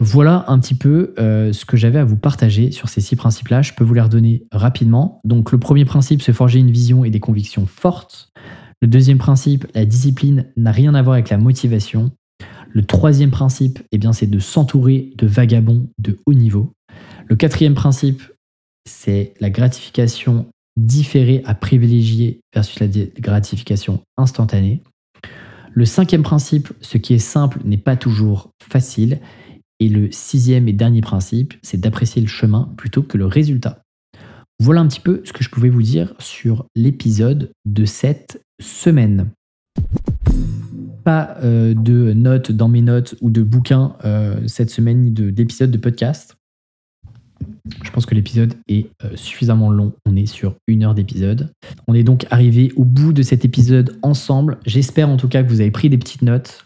Voilà un petit peu euh, ce que j'avais à vous partager sur ces six principes-là. Je peux vous les redonner rapidement. Donc le premier principe, se forger une vision et des convictions fortes. Le deuxième principe, la discipline n'a rien à voir avec la motivation. Le troisième principe, eh bien, c'est de s'entourer de vagabonds de haut niveau. Le quatrième principe, c'est la gratification différée à privilégier versus la gratification instantanée. Le cinquième principe, ce qui est simple n'est pas toujours facile. Et le sixième et dernier principe, c'est d'apprécier le chemin plutôt que le résultat. Voilà un petit peu ce que je pouvais vous dire sur l'épisode de cette semaine pas euh, de notes dans mes notes ou de bouquins euh, cette semaine ni d'épisodes de, podcast. Je pense que l'épisode est euh, suffisamment long. On est sur une heure d'épisode. On est donc arrivé au bout de cet épisode ensemble. J'espère en tout cas que vous avez pris des petites notes.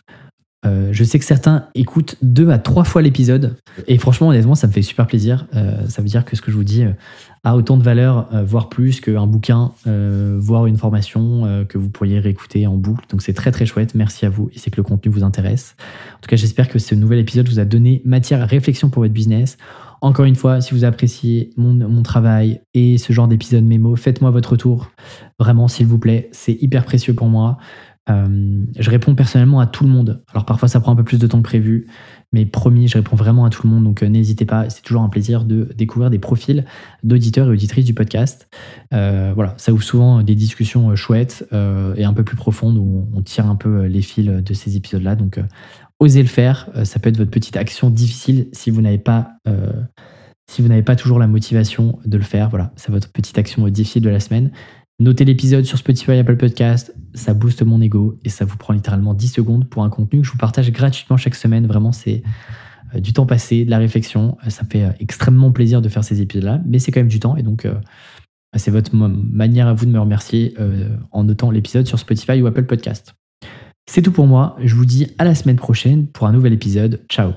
je sais que certains écoutent deux à trois fois l'épisode. Et franchement, honnêtement, ça me fait super plaisir. ça veut dire que ce que je vous dis a autant de valeur, euh, voire plus qu'un bouquin, euh, voire une formation euh, que vous pourriez réécouter en boucle. Donc c'est très très chouette. Merci à vous et c'est que le contenu vous intéresse. En tout cas, j'espère que ce nouvel épisode vous a donné matière à réflexion pour votre business. Encore une fois, si vous appréciez mon, travail et ce genre d'épisode mémo, faites-moi votre retour. Vraiment, s'il vous plaît, c'est hyper précieux pour moi. je réponds personnellement à tout le monde. Alors parfois ça prend un peu plus de temps que prévu, mais promis, je réponds vraiment à tout le monde, donc euh, n'hésitez pas, c'est toujours un plaisir de découvrir des profils d'auditeurs et auditrices du podcast. Euh, voilà, ça ouvre souvent des discussions euh, chouettes et un peu plus profondes où on tire un peu les fils de ces épisodes-là. Donc osez le faire, ça peut être votre petite action difficile si vous n'avez pas... si vous n'avez pas toujours la motivation de le faire, voilà, c'est votre petite action difficile de la semaine. Notez l'épisode sur Spotify, Apple Podcast, ça booste mon ego et ça vous prend littéralement 10 secondes pour un contenu que je vous partage gratuitement chaque semaine. Vraiment, c'est euh, du temps passé, de la réflexion. Euh, ça me fait euh, extrêmement plaisir de faire ces épisodes-là, mais c'est quand même du temps et donc c'est votre manière à vous de me remercier en notant l'épisode sur Spotify ou Apple Podcast. C'est tout pour moi. Je vous dis à la semaine prochaine pour un nouvel épisode. Ciao